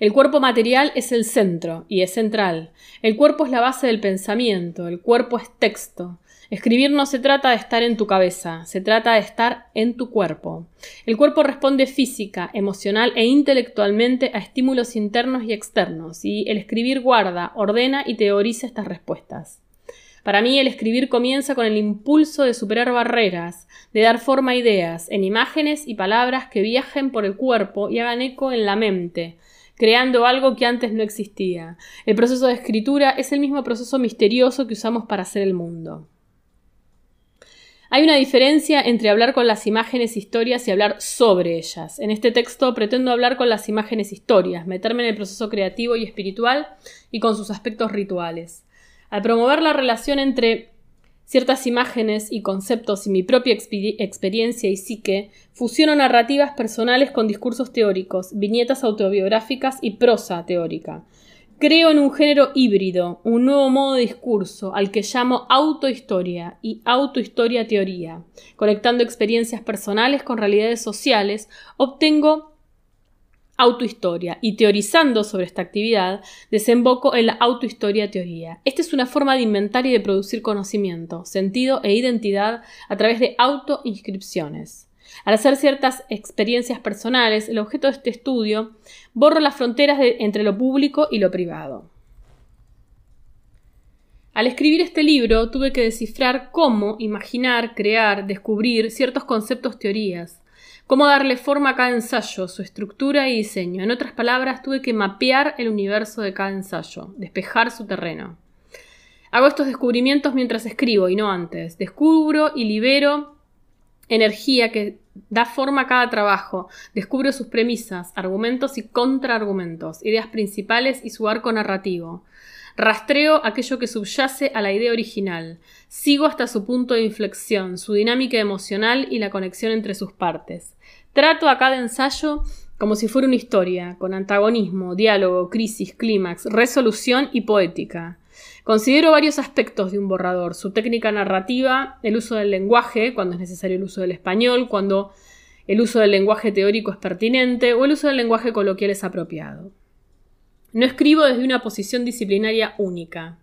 El cuerpo material es el centro y es central. El cuerpo es la base del pensamiento, el cuerpo es texto. Escribir no se trata de estar en tu cabeza, se trata de estar en tu cuerpo. El cuerpo responde física, emocional e intelectualmente a estímulos internos y externos, y el escribir guarda, ordena y teoriza estas respuestas. Para mí el escribir comienza con el impulso de superar barreras, de dar forma a ideas, en imágenes y palabras que viajen por el cuerpo y hagan eco en la mente, creando algo que antes no existía. El proceso de escritura es el mismo proceso misterioso que usamos para hacer el mundo. Hay una diferencia entre hablar con las imágenes historias y hablar sobre ellas. En este texto pretendo hablar con las imágenes historias, meterme en el proceso creativo y espiritual y con sus aspectos rituales. Al promover la relación entre Ciertas imágenes y conceptos y mi propia experiencia y psique fusiono narrativas personales con discursos teóricos, viñetas autobiográficas y prosa teórica. Creo en un género híbrido, un nuevo modo de discurso, al que llamo autohistoria y autohistoria teoría. Conectando experiencias personales con realidades sociales, obtengo autohistoria y teorizando sobre esta actividad, desemboco en la autohistoria teoría. Esta es una forma de inventar y de producir conocimiento, sentido e identidad a través de autoinscripciones. Al hacer ciertas experiencias personales, el objeto de este estudio borra las fronteras entre lo público y lo privado. Al escribir este libro tuve que descifrar cómo imaginar, crear, descubrir ciertos conceptos teorías, cómo darle forma a cada ensayo, su estructura y diseño. En otras palabras, tuve que mapear el universo de cada ensayo, despejar su terreno. Hago estos descubrimientos mientras escribo y no antes. Descubro y libero energía que da forma a cada trabajo, descubro sus premisas, argumentos y contraargumentos, ideas principales y su arco narrativo. Rastreo aquello que subyace a la idea original, sigo hasta su punto de inflexión, su dinámica emocional y la conexión entre sus partes. Trato a cada ensayo como si fuera una historia, con antagonismo, diálogo, crisis, clímax, resolución y poética. Considero varios aspectos de un borrador, su técnica narrativa, el uso del lenguaje, cuando es necesario el uso del español, cuando el uso del lenguaje teórico es pertinente o el uso del lenguaje coloquial es apropiado. No escribo desde una posición disciplinaria única.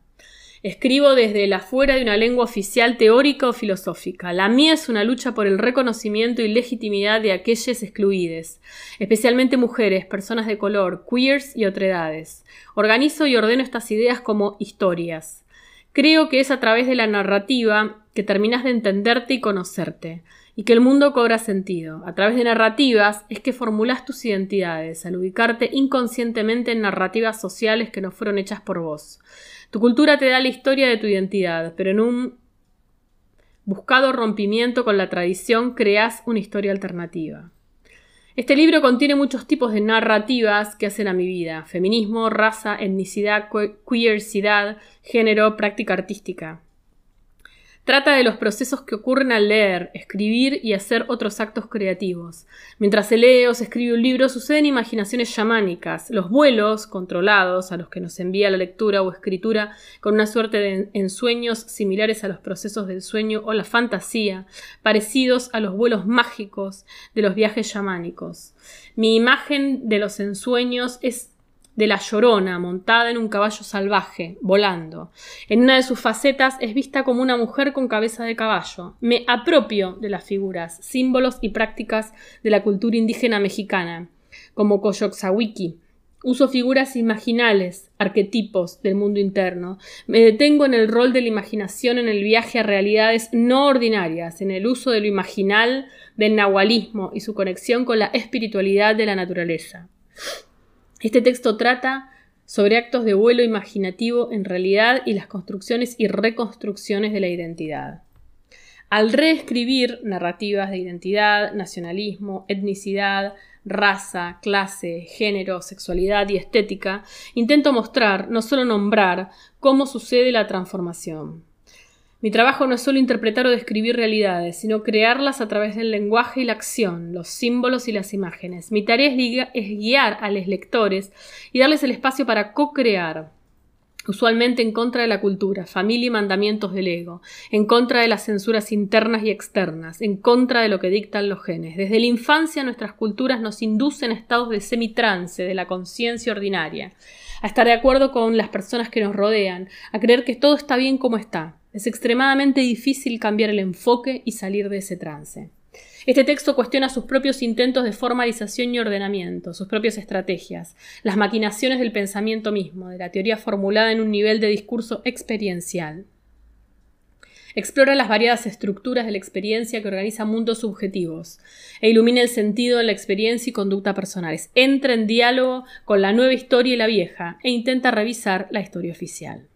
Escribo desde el afuera de una lengua oficial teórica o filosófica. La mía es una lucha por el reconocimiento y legitimidad de aquellas excluides, especialmente mujeres, personas de color, queers y otredades. Organizo y ordeno estas ideas como historias. Creo que es a través de la narrativa que terminas de entenderte y conocerte, y que el mundo cobra sentido. A través de narrativas es que formulas tus identidades, al ubicarte inconscientemente en narrativas sociales que no fueron hechas por vos. Tu cultura te da la historia de tu identidad, pero en un buscado rompimiento con la tradición creas una historia alternativa. Este libro contiene muchos tipos de narrativas que hacen a mi vida: feminismo, raza, etnicidad, que- queercidad, género, práctica artística. Trata de los procesos que ocurren al leer, escribir y hacer otros actos creativos. Mientras se lee o se escribe un libro, suceden imaginaciones chamánicas, los vuelos controlados a los que nos envía la lectura o escritura con una suerte de ensueños similares a los procesos del sueño o la fantasía, parecidos a los vuelos mágicos de los viajes chamánicos. Mi imagen de los ensueños es de la llorona montada en un caballo salvaje, volando. En una de sus facetas es vista como una mujer con cabeza de caballo. Me apropio de las figuras, símbolos y prácticas de la cultura indígena mexicana, como Coyoxawiki. Uso figuras imaginales, arquetipos del mundo interno. Me detengo en el rol de la imaginación en el viaje a realidades no ordinarias, en el uso de lo imaginal, del nahualismo y su conexión con la espiritualidad de la naturaleza. Este texto trata sobre actos de vuelo imaginativo en realidad y las construcciones y reconstrucciones de la identidad. Al reescribir narrativas de identidad, nacionalismo, etnicidad, raza, clase, género, sexualidad y estética, intento mostrar, no solo nombrar, cómo sucede la transformación. Mi trabajo no es solo interpretar o describir realidades, sino crearlas a través del lenguaje y la acción, los símbolos y las imágenes. Mi tarea es, guiar a los lectores y darles el espacio para co-crear, usualmente en contra de la cultura, familia y mandamientos del ego, en contra de las censuras internas y externas, en contra de lo que dictan los genes. Desde la infancia nuestras culturas nos inducen a estados de semitrance de la conciencia ordinaria, a estar de acuerdo con las personas que nos rodean, a creer que todo está bien como está. Es extremadamente difícil cambiar el enfoque y salir de ese trance. Este texto cuestiona sus propios intentos de formalización y ordenamiento, sus propias estrategias, las maquinaciones del pensamiento mismo, de la teoría formulada en un nivel de discurso experiencial. Explora las variadas estructuras de la experiencia que organiza mundos subjetivos e ilumina el sentido de la experiencia y conducta personales. Entra en diálogo con la nueva historia y la vieja e intenta revisar la historia oficial.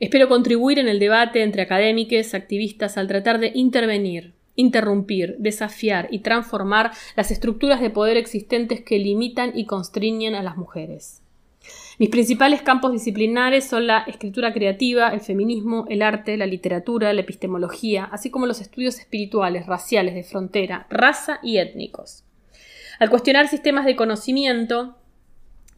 Espero contribuir en el debate entre académicos, activistas, al tratar de intervenir, interrumpir, desafiar y transformar las estructuras de poder existentes que limitan y constriñen a las mujeres. Mis principales campos disciplinares son la escritura creativa, el feminismo, el arte, la literatura, la epistemología, así como los estudios espirituales, raciales, de frontera, raza y étnicos. Al cuestionar sistemas de conocimiento,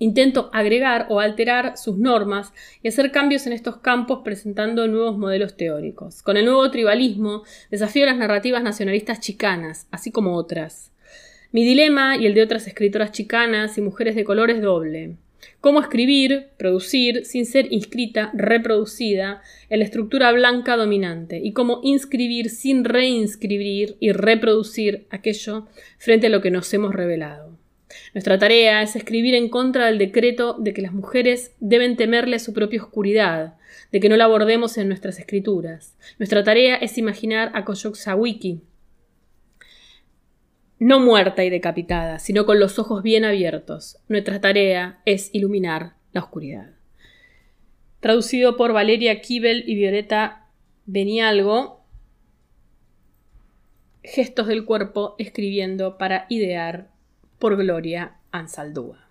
intento agregar o alterar sus normas y hacer cambios en estos campos presentando nuevos modelos teóricos. Con el nuevo tribalismo desafío las narrativas nacionalistas chicanas, así como otras. Mi dilema y el de otras escritoras chicanas y mujeres de color es doble. Cómo escribir, producir, sin ser inscrita, reproducida en la estructura blanca dominante, y cómo inscribir sin reinscribir y reproducir aquello frente a lo que nos hemos revelado. Nuestra tarea es escribir en contra del decreto de que las mujeres deben temerle su propia oscuridad, de que no la abordemos en nuestras escrituras. Nuestra tarea es imaginar a Koyoksawiki, no muerta y decapitada, sino con los ojos bien abiertos. Nuestra tarea es iluminar la oscuridad. Traducido por Valeria Kibel y Violeta Benialgo. Gestos del cuerpo escribiendo para idear por Gloria Ansaldúa.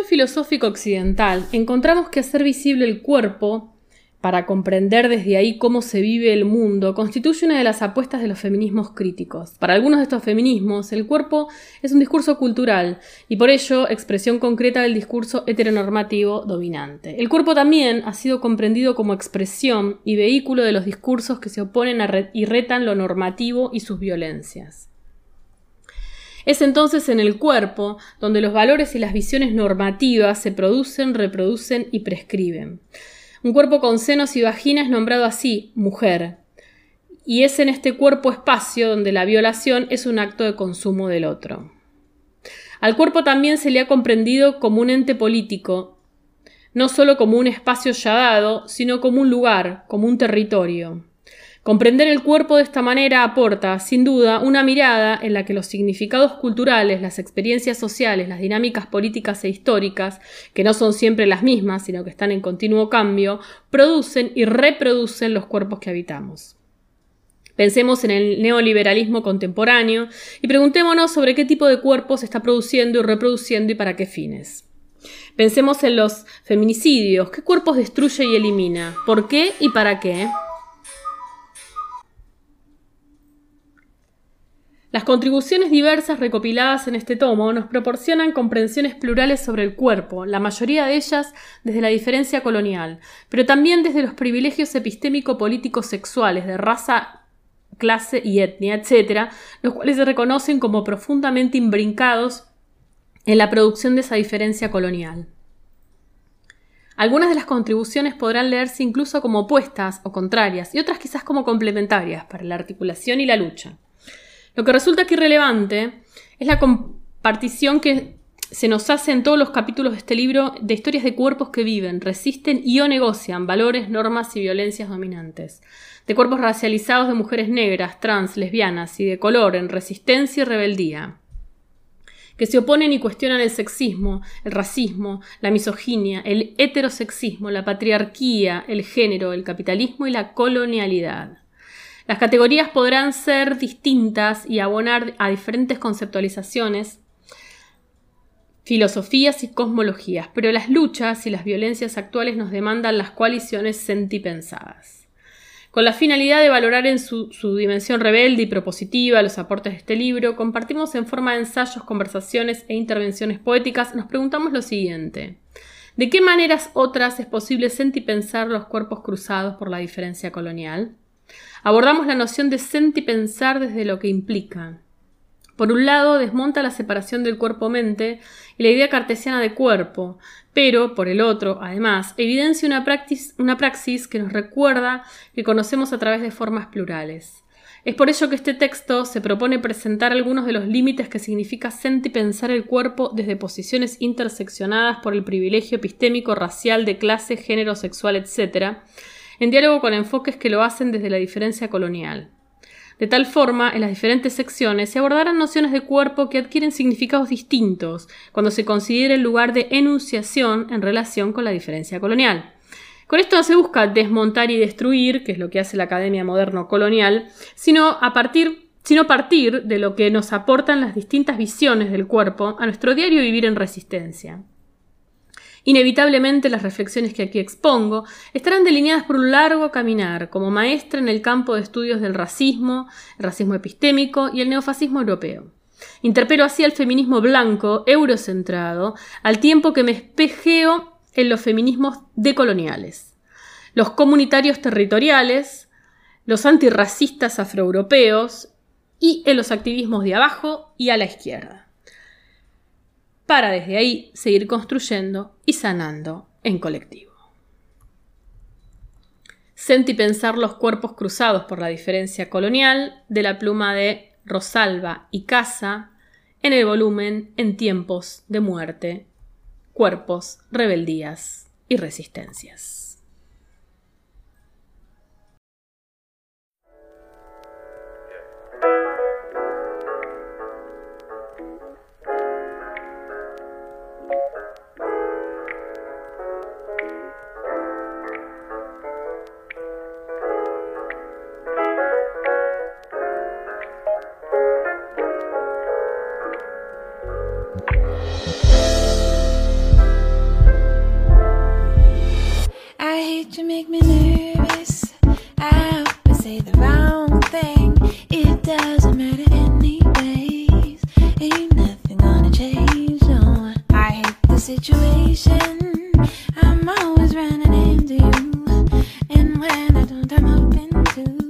Tradición filosófica occidental encontramos que hacer visible el cuerpo para comprender desde ahí cómo se vive el mundo, constituye una de las apuestas de los feminismos críticos. Para algunos de estos feminismos, el cuerpo es un discurso cultural y por ello expresión concreta del discurso heteronormativo dominante. El cuerpo también ha sido comprendido como expresión y vehículo de los discursos que se oponen a y retan lo normativo y sus violencias. Es entonces en el cuerpo donde los valores y las visiones normativas se producen, reproducen y prescriben. Un cuerpo con senos y vagina es nombrado así, mujer. Y es en este cuerpo espacio donde la violación es un acto de consumo del otro. Al cuerpo también se le ha comprendido como un ente político, no solo como un espacio ya dado, sino como un lugar, como un territorio. Comprender el cuerpo de esta manera aporta, sin duda, una mirada en la que los significados culturales, las experiencias sociales, las dinámicas políticas e históricas, que no son siempre las mismas, sino que están en continuo cambio, producen y reproducen los cuerpos que habitamos. Pensemos en el neoliberalismo contemporáneo y preguntémonos sobre qué tipo de cuerpo se está produciendo y reproduciendo y para qué fines. Pensemos en los feminicidios, qué cuerpos destruye y elimina, por qué y para qué. Las contribuciones diversas recopiladas en este tomo nos proporcionan comprensiones plurales sobre el cuerpo, la mayoría de ellas desde la diferencia colonial, pero también desde los privilegios epistémico-políticos sexuales de raza, clase y etnia, etc., los cuales se reconocen como profundamente imbrincados en la producción de esa diferencia colonial. Algunas de las contribuciones podrán leerse incluso como opuestas o contrarias, y otras quizás como complementarias para la articulación y la lucha. Lo que resulta aquí relevante es la compartición que se nos hace en todos los capítulos de este libro de historias de cuerpos que viven, resisten y o negocian valores, normas y violencias dominantes. De cuerpos racializados de mujeres negras, trans, lesbianas y de color en resistencia y rebeldía. Que se oponen y cuestionan el sexismo, el racismo, la misoginia, el heterosexismo, la patriarquía, el género, el capitalismo y la colonialidad. Las categorías podrán ser distintas y abonar a diferentes conceptualizaciones, filosofías y cosmologías, pero las luchas y las violencias actuales nos demandan las coaliciones sentipensadas. Con la finalidad de valorar en su, dimensión rebelde y propositiva los aportes de este libro, compartimos en forma de ensayos, conversaciones e intervenciones poéticas, nos preguntamos lo siguiente. ¿De qué maneras otras es posible sentipensar los cuerpos cruzados por la diferencia colonial? Abordamos la noción de sentipensar desde lo que implica. Por un lado, desmonta la separación del cuerpo-mente y la idea cartesiana de cuerpo, pero, por el otro, además, evidencia una praxis, que nos recuerda que conocemos a través de formas plurales. Es por ello que este texto se propone presentar algunos de los límites que significa sentipensar el cuerpo desde posiciones interseccionadas por el privilegio epistémico, racial, de clase, género, sexual, etc., en diálogo con enfoques que lo hacen desde la diferencia colonial. De tal forma, en las diferentes secciones se abordarán nociones de cuerpo que adquieren significados distintos cuando se considera el lugar de enunciación en relación con la diferencia colonial. Con esto no se busca desmontar y destruir, que es lo que hace la Academia Moderno Colonial, sino a partir sino partir de lo que nos aportan las distintas visiones del cuerpo a nuestro diario vivir en resistencia. Inevitablemente las reflexiones que aquí expongo estarán delineadas por un largo caminar como maestra en el campo de estudios del racismo, el racismo epistémico y el neofascismo europeo. Interpelo así al feminismo blanco, eurocentrado, al tiempo que me espejeo en los feminismos decoloniales, los comunitarios territoriales, los antirracistas afroeuropeos y en los activismos de abajo y a la izquierda para desde ahí seguir construyendo y sanando en colectivo. Sentipensar los cuerpos cruzados por la diferencia colonial de la pluma de Rosalba y Casa en el volumen En tiempos de muerte, cuerpos, rebeldías y resistencias. You make me nervous. I always say the wrong thing. It doesn't matter anyways. Ain't nothing gonna change, no. I hate the situation. I'm always running into you. And when I don't, I'm open to.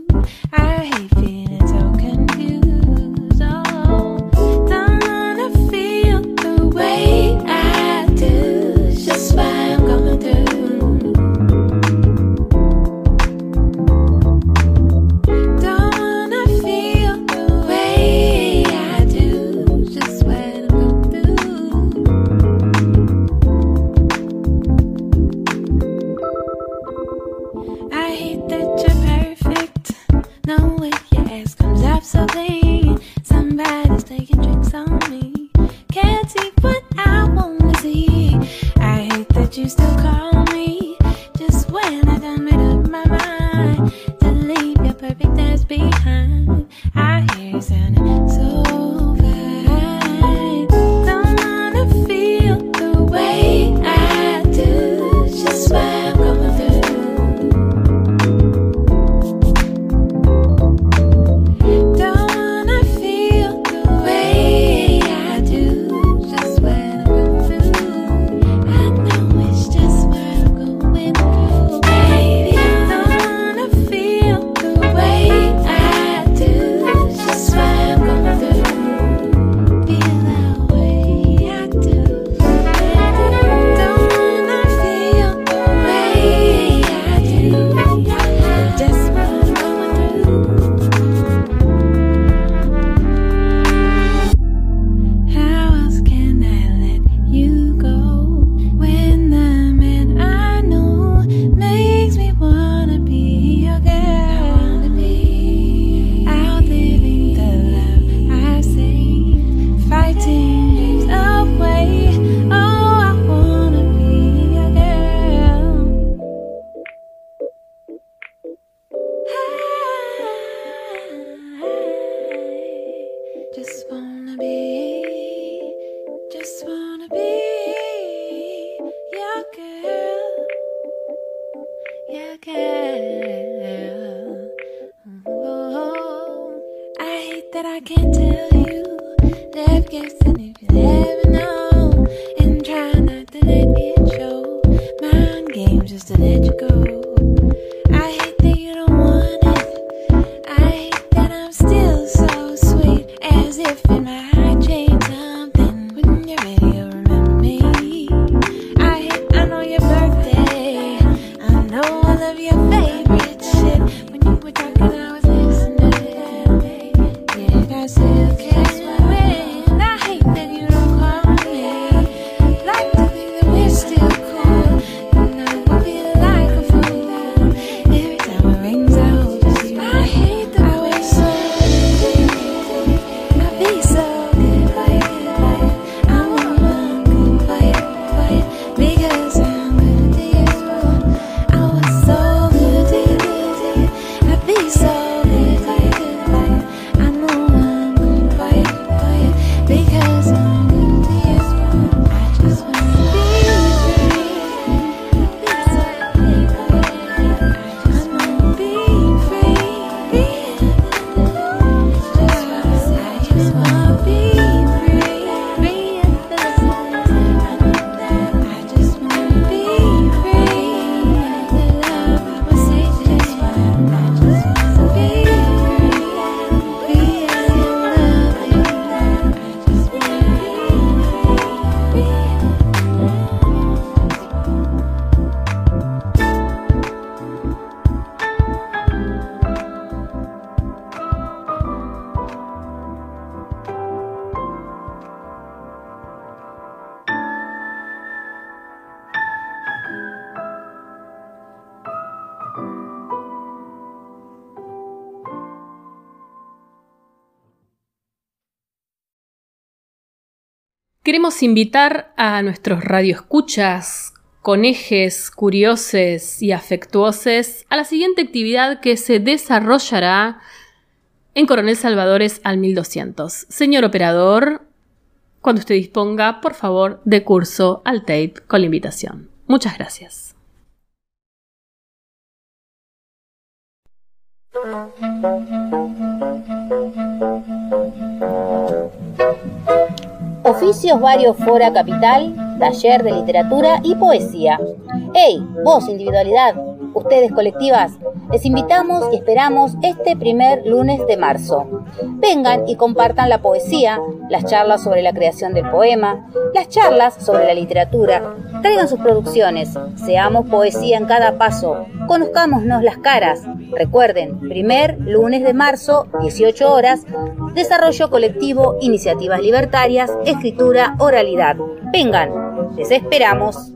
Queremos invitar a nuestros radioescuchas, conejes, curiosos y afectuosos a la siguiente actividad que se desarrollará en Coronel Salvadores al 1200. Señor operador, cuando usted disponga, por favor, de curso al tape con la invitación. Muchas gracias. Oficios varios Fora Capital, taller de literatura y poesía. ¡Hey, vos individualidad! Ustedes colectivas, les invitamos y esperamos este primer lunes de marzo. Vengan y compartan la poesía, las charlas sobre la creación del poema, las charlas sobre la literatura. Traigan sus producciones, seamos poesía en cada paso, conozcámonos las caras. Recuerden, primer lunes de marzo, 18 horas, desarrollo colectivo, iniciativas libertarias, escritura, oralidad. Vengan, les esperamos.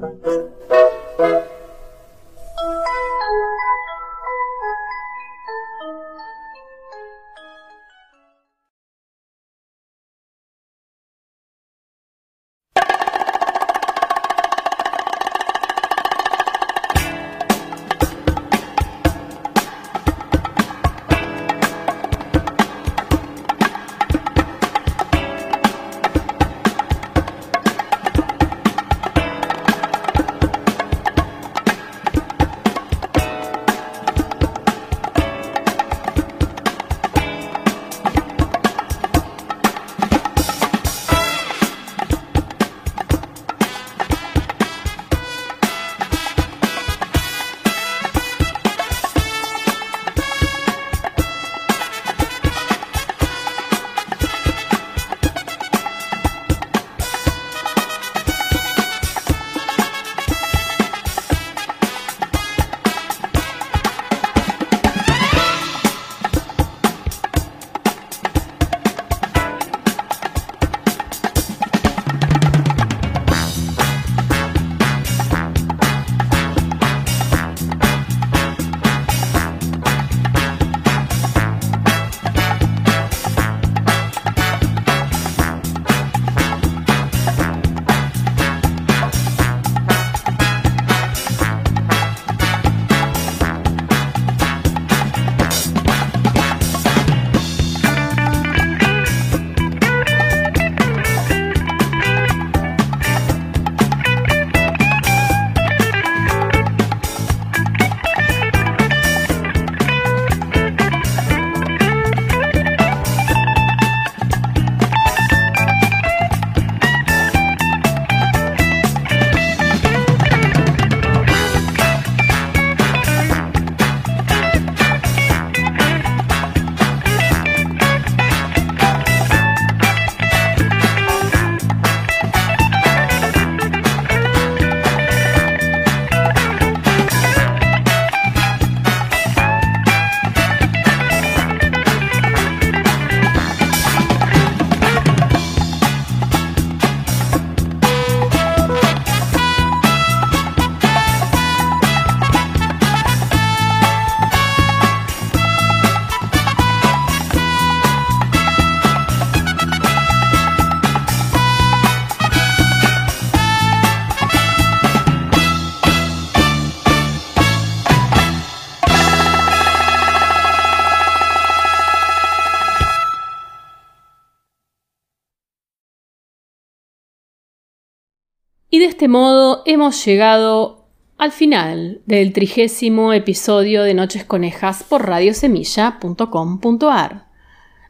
Este modo hemos llegado al final del trigésimo episodio de Noches Conejas por radiosemilla.com.ar.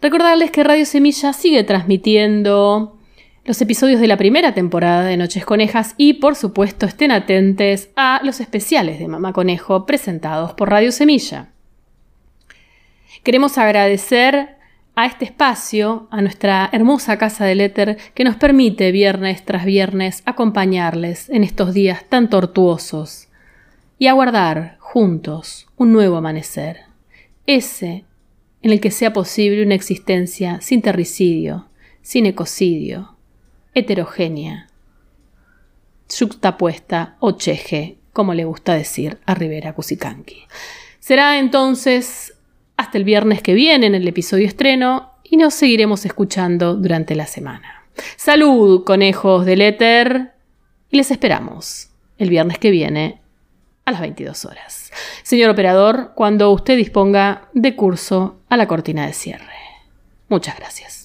Recordarles que Radio Semilla sigue transmitiendo los episodios de la primera temporada de Noches Conejas y por supuesto estén atentos a los especiales de Mamá Conejo presentados por Radio Semilla. Queremos agradecer a este espacio, a nuestra hermosa casa del éter que nos permite viernes tras viernes acompañarles en estos días tan tortuosos y aguardar juntos un nuevo amanecer, ese en el que sea posible una existencia sin terricidio, sin ecocidio, heterogénea, juxtapuesta o cheje, como le gusta decir a Rivera Cusicanqui. Será entonces hasta el viernes que viene en el episodio estreno y nos seguiremos escuchando durante la semana. Salud, conejos del éter, y les esperamos el viernes que viene a las 22 horas. Señor operador, cuando usted disponga de curso a la cortina de cierre. Muchas gracias.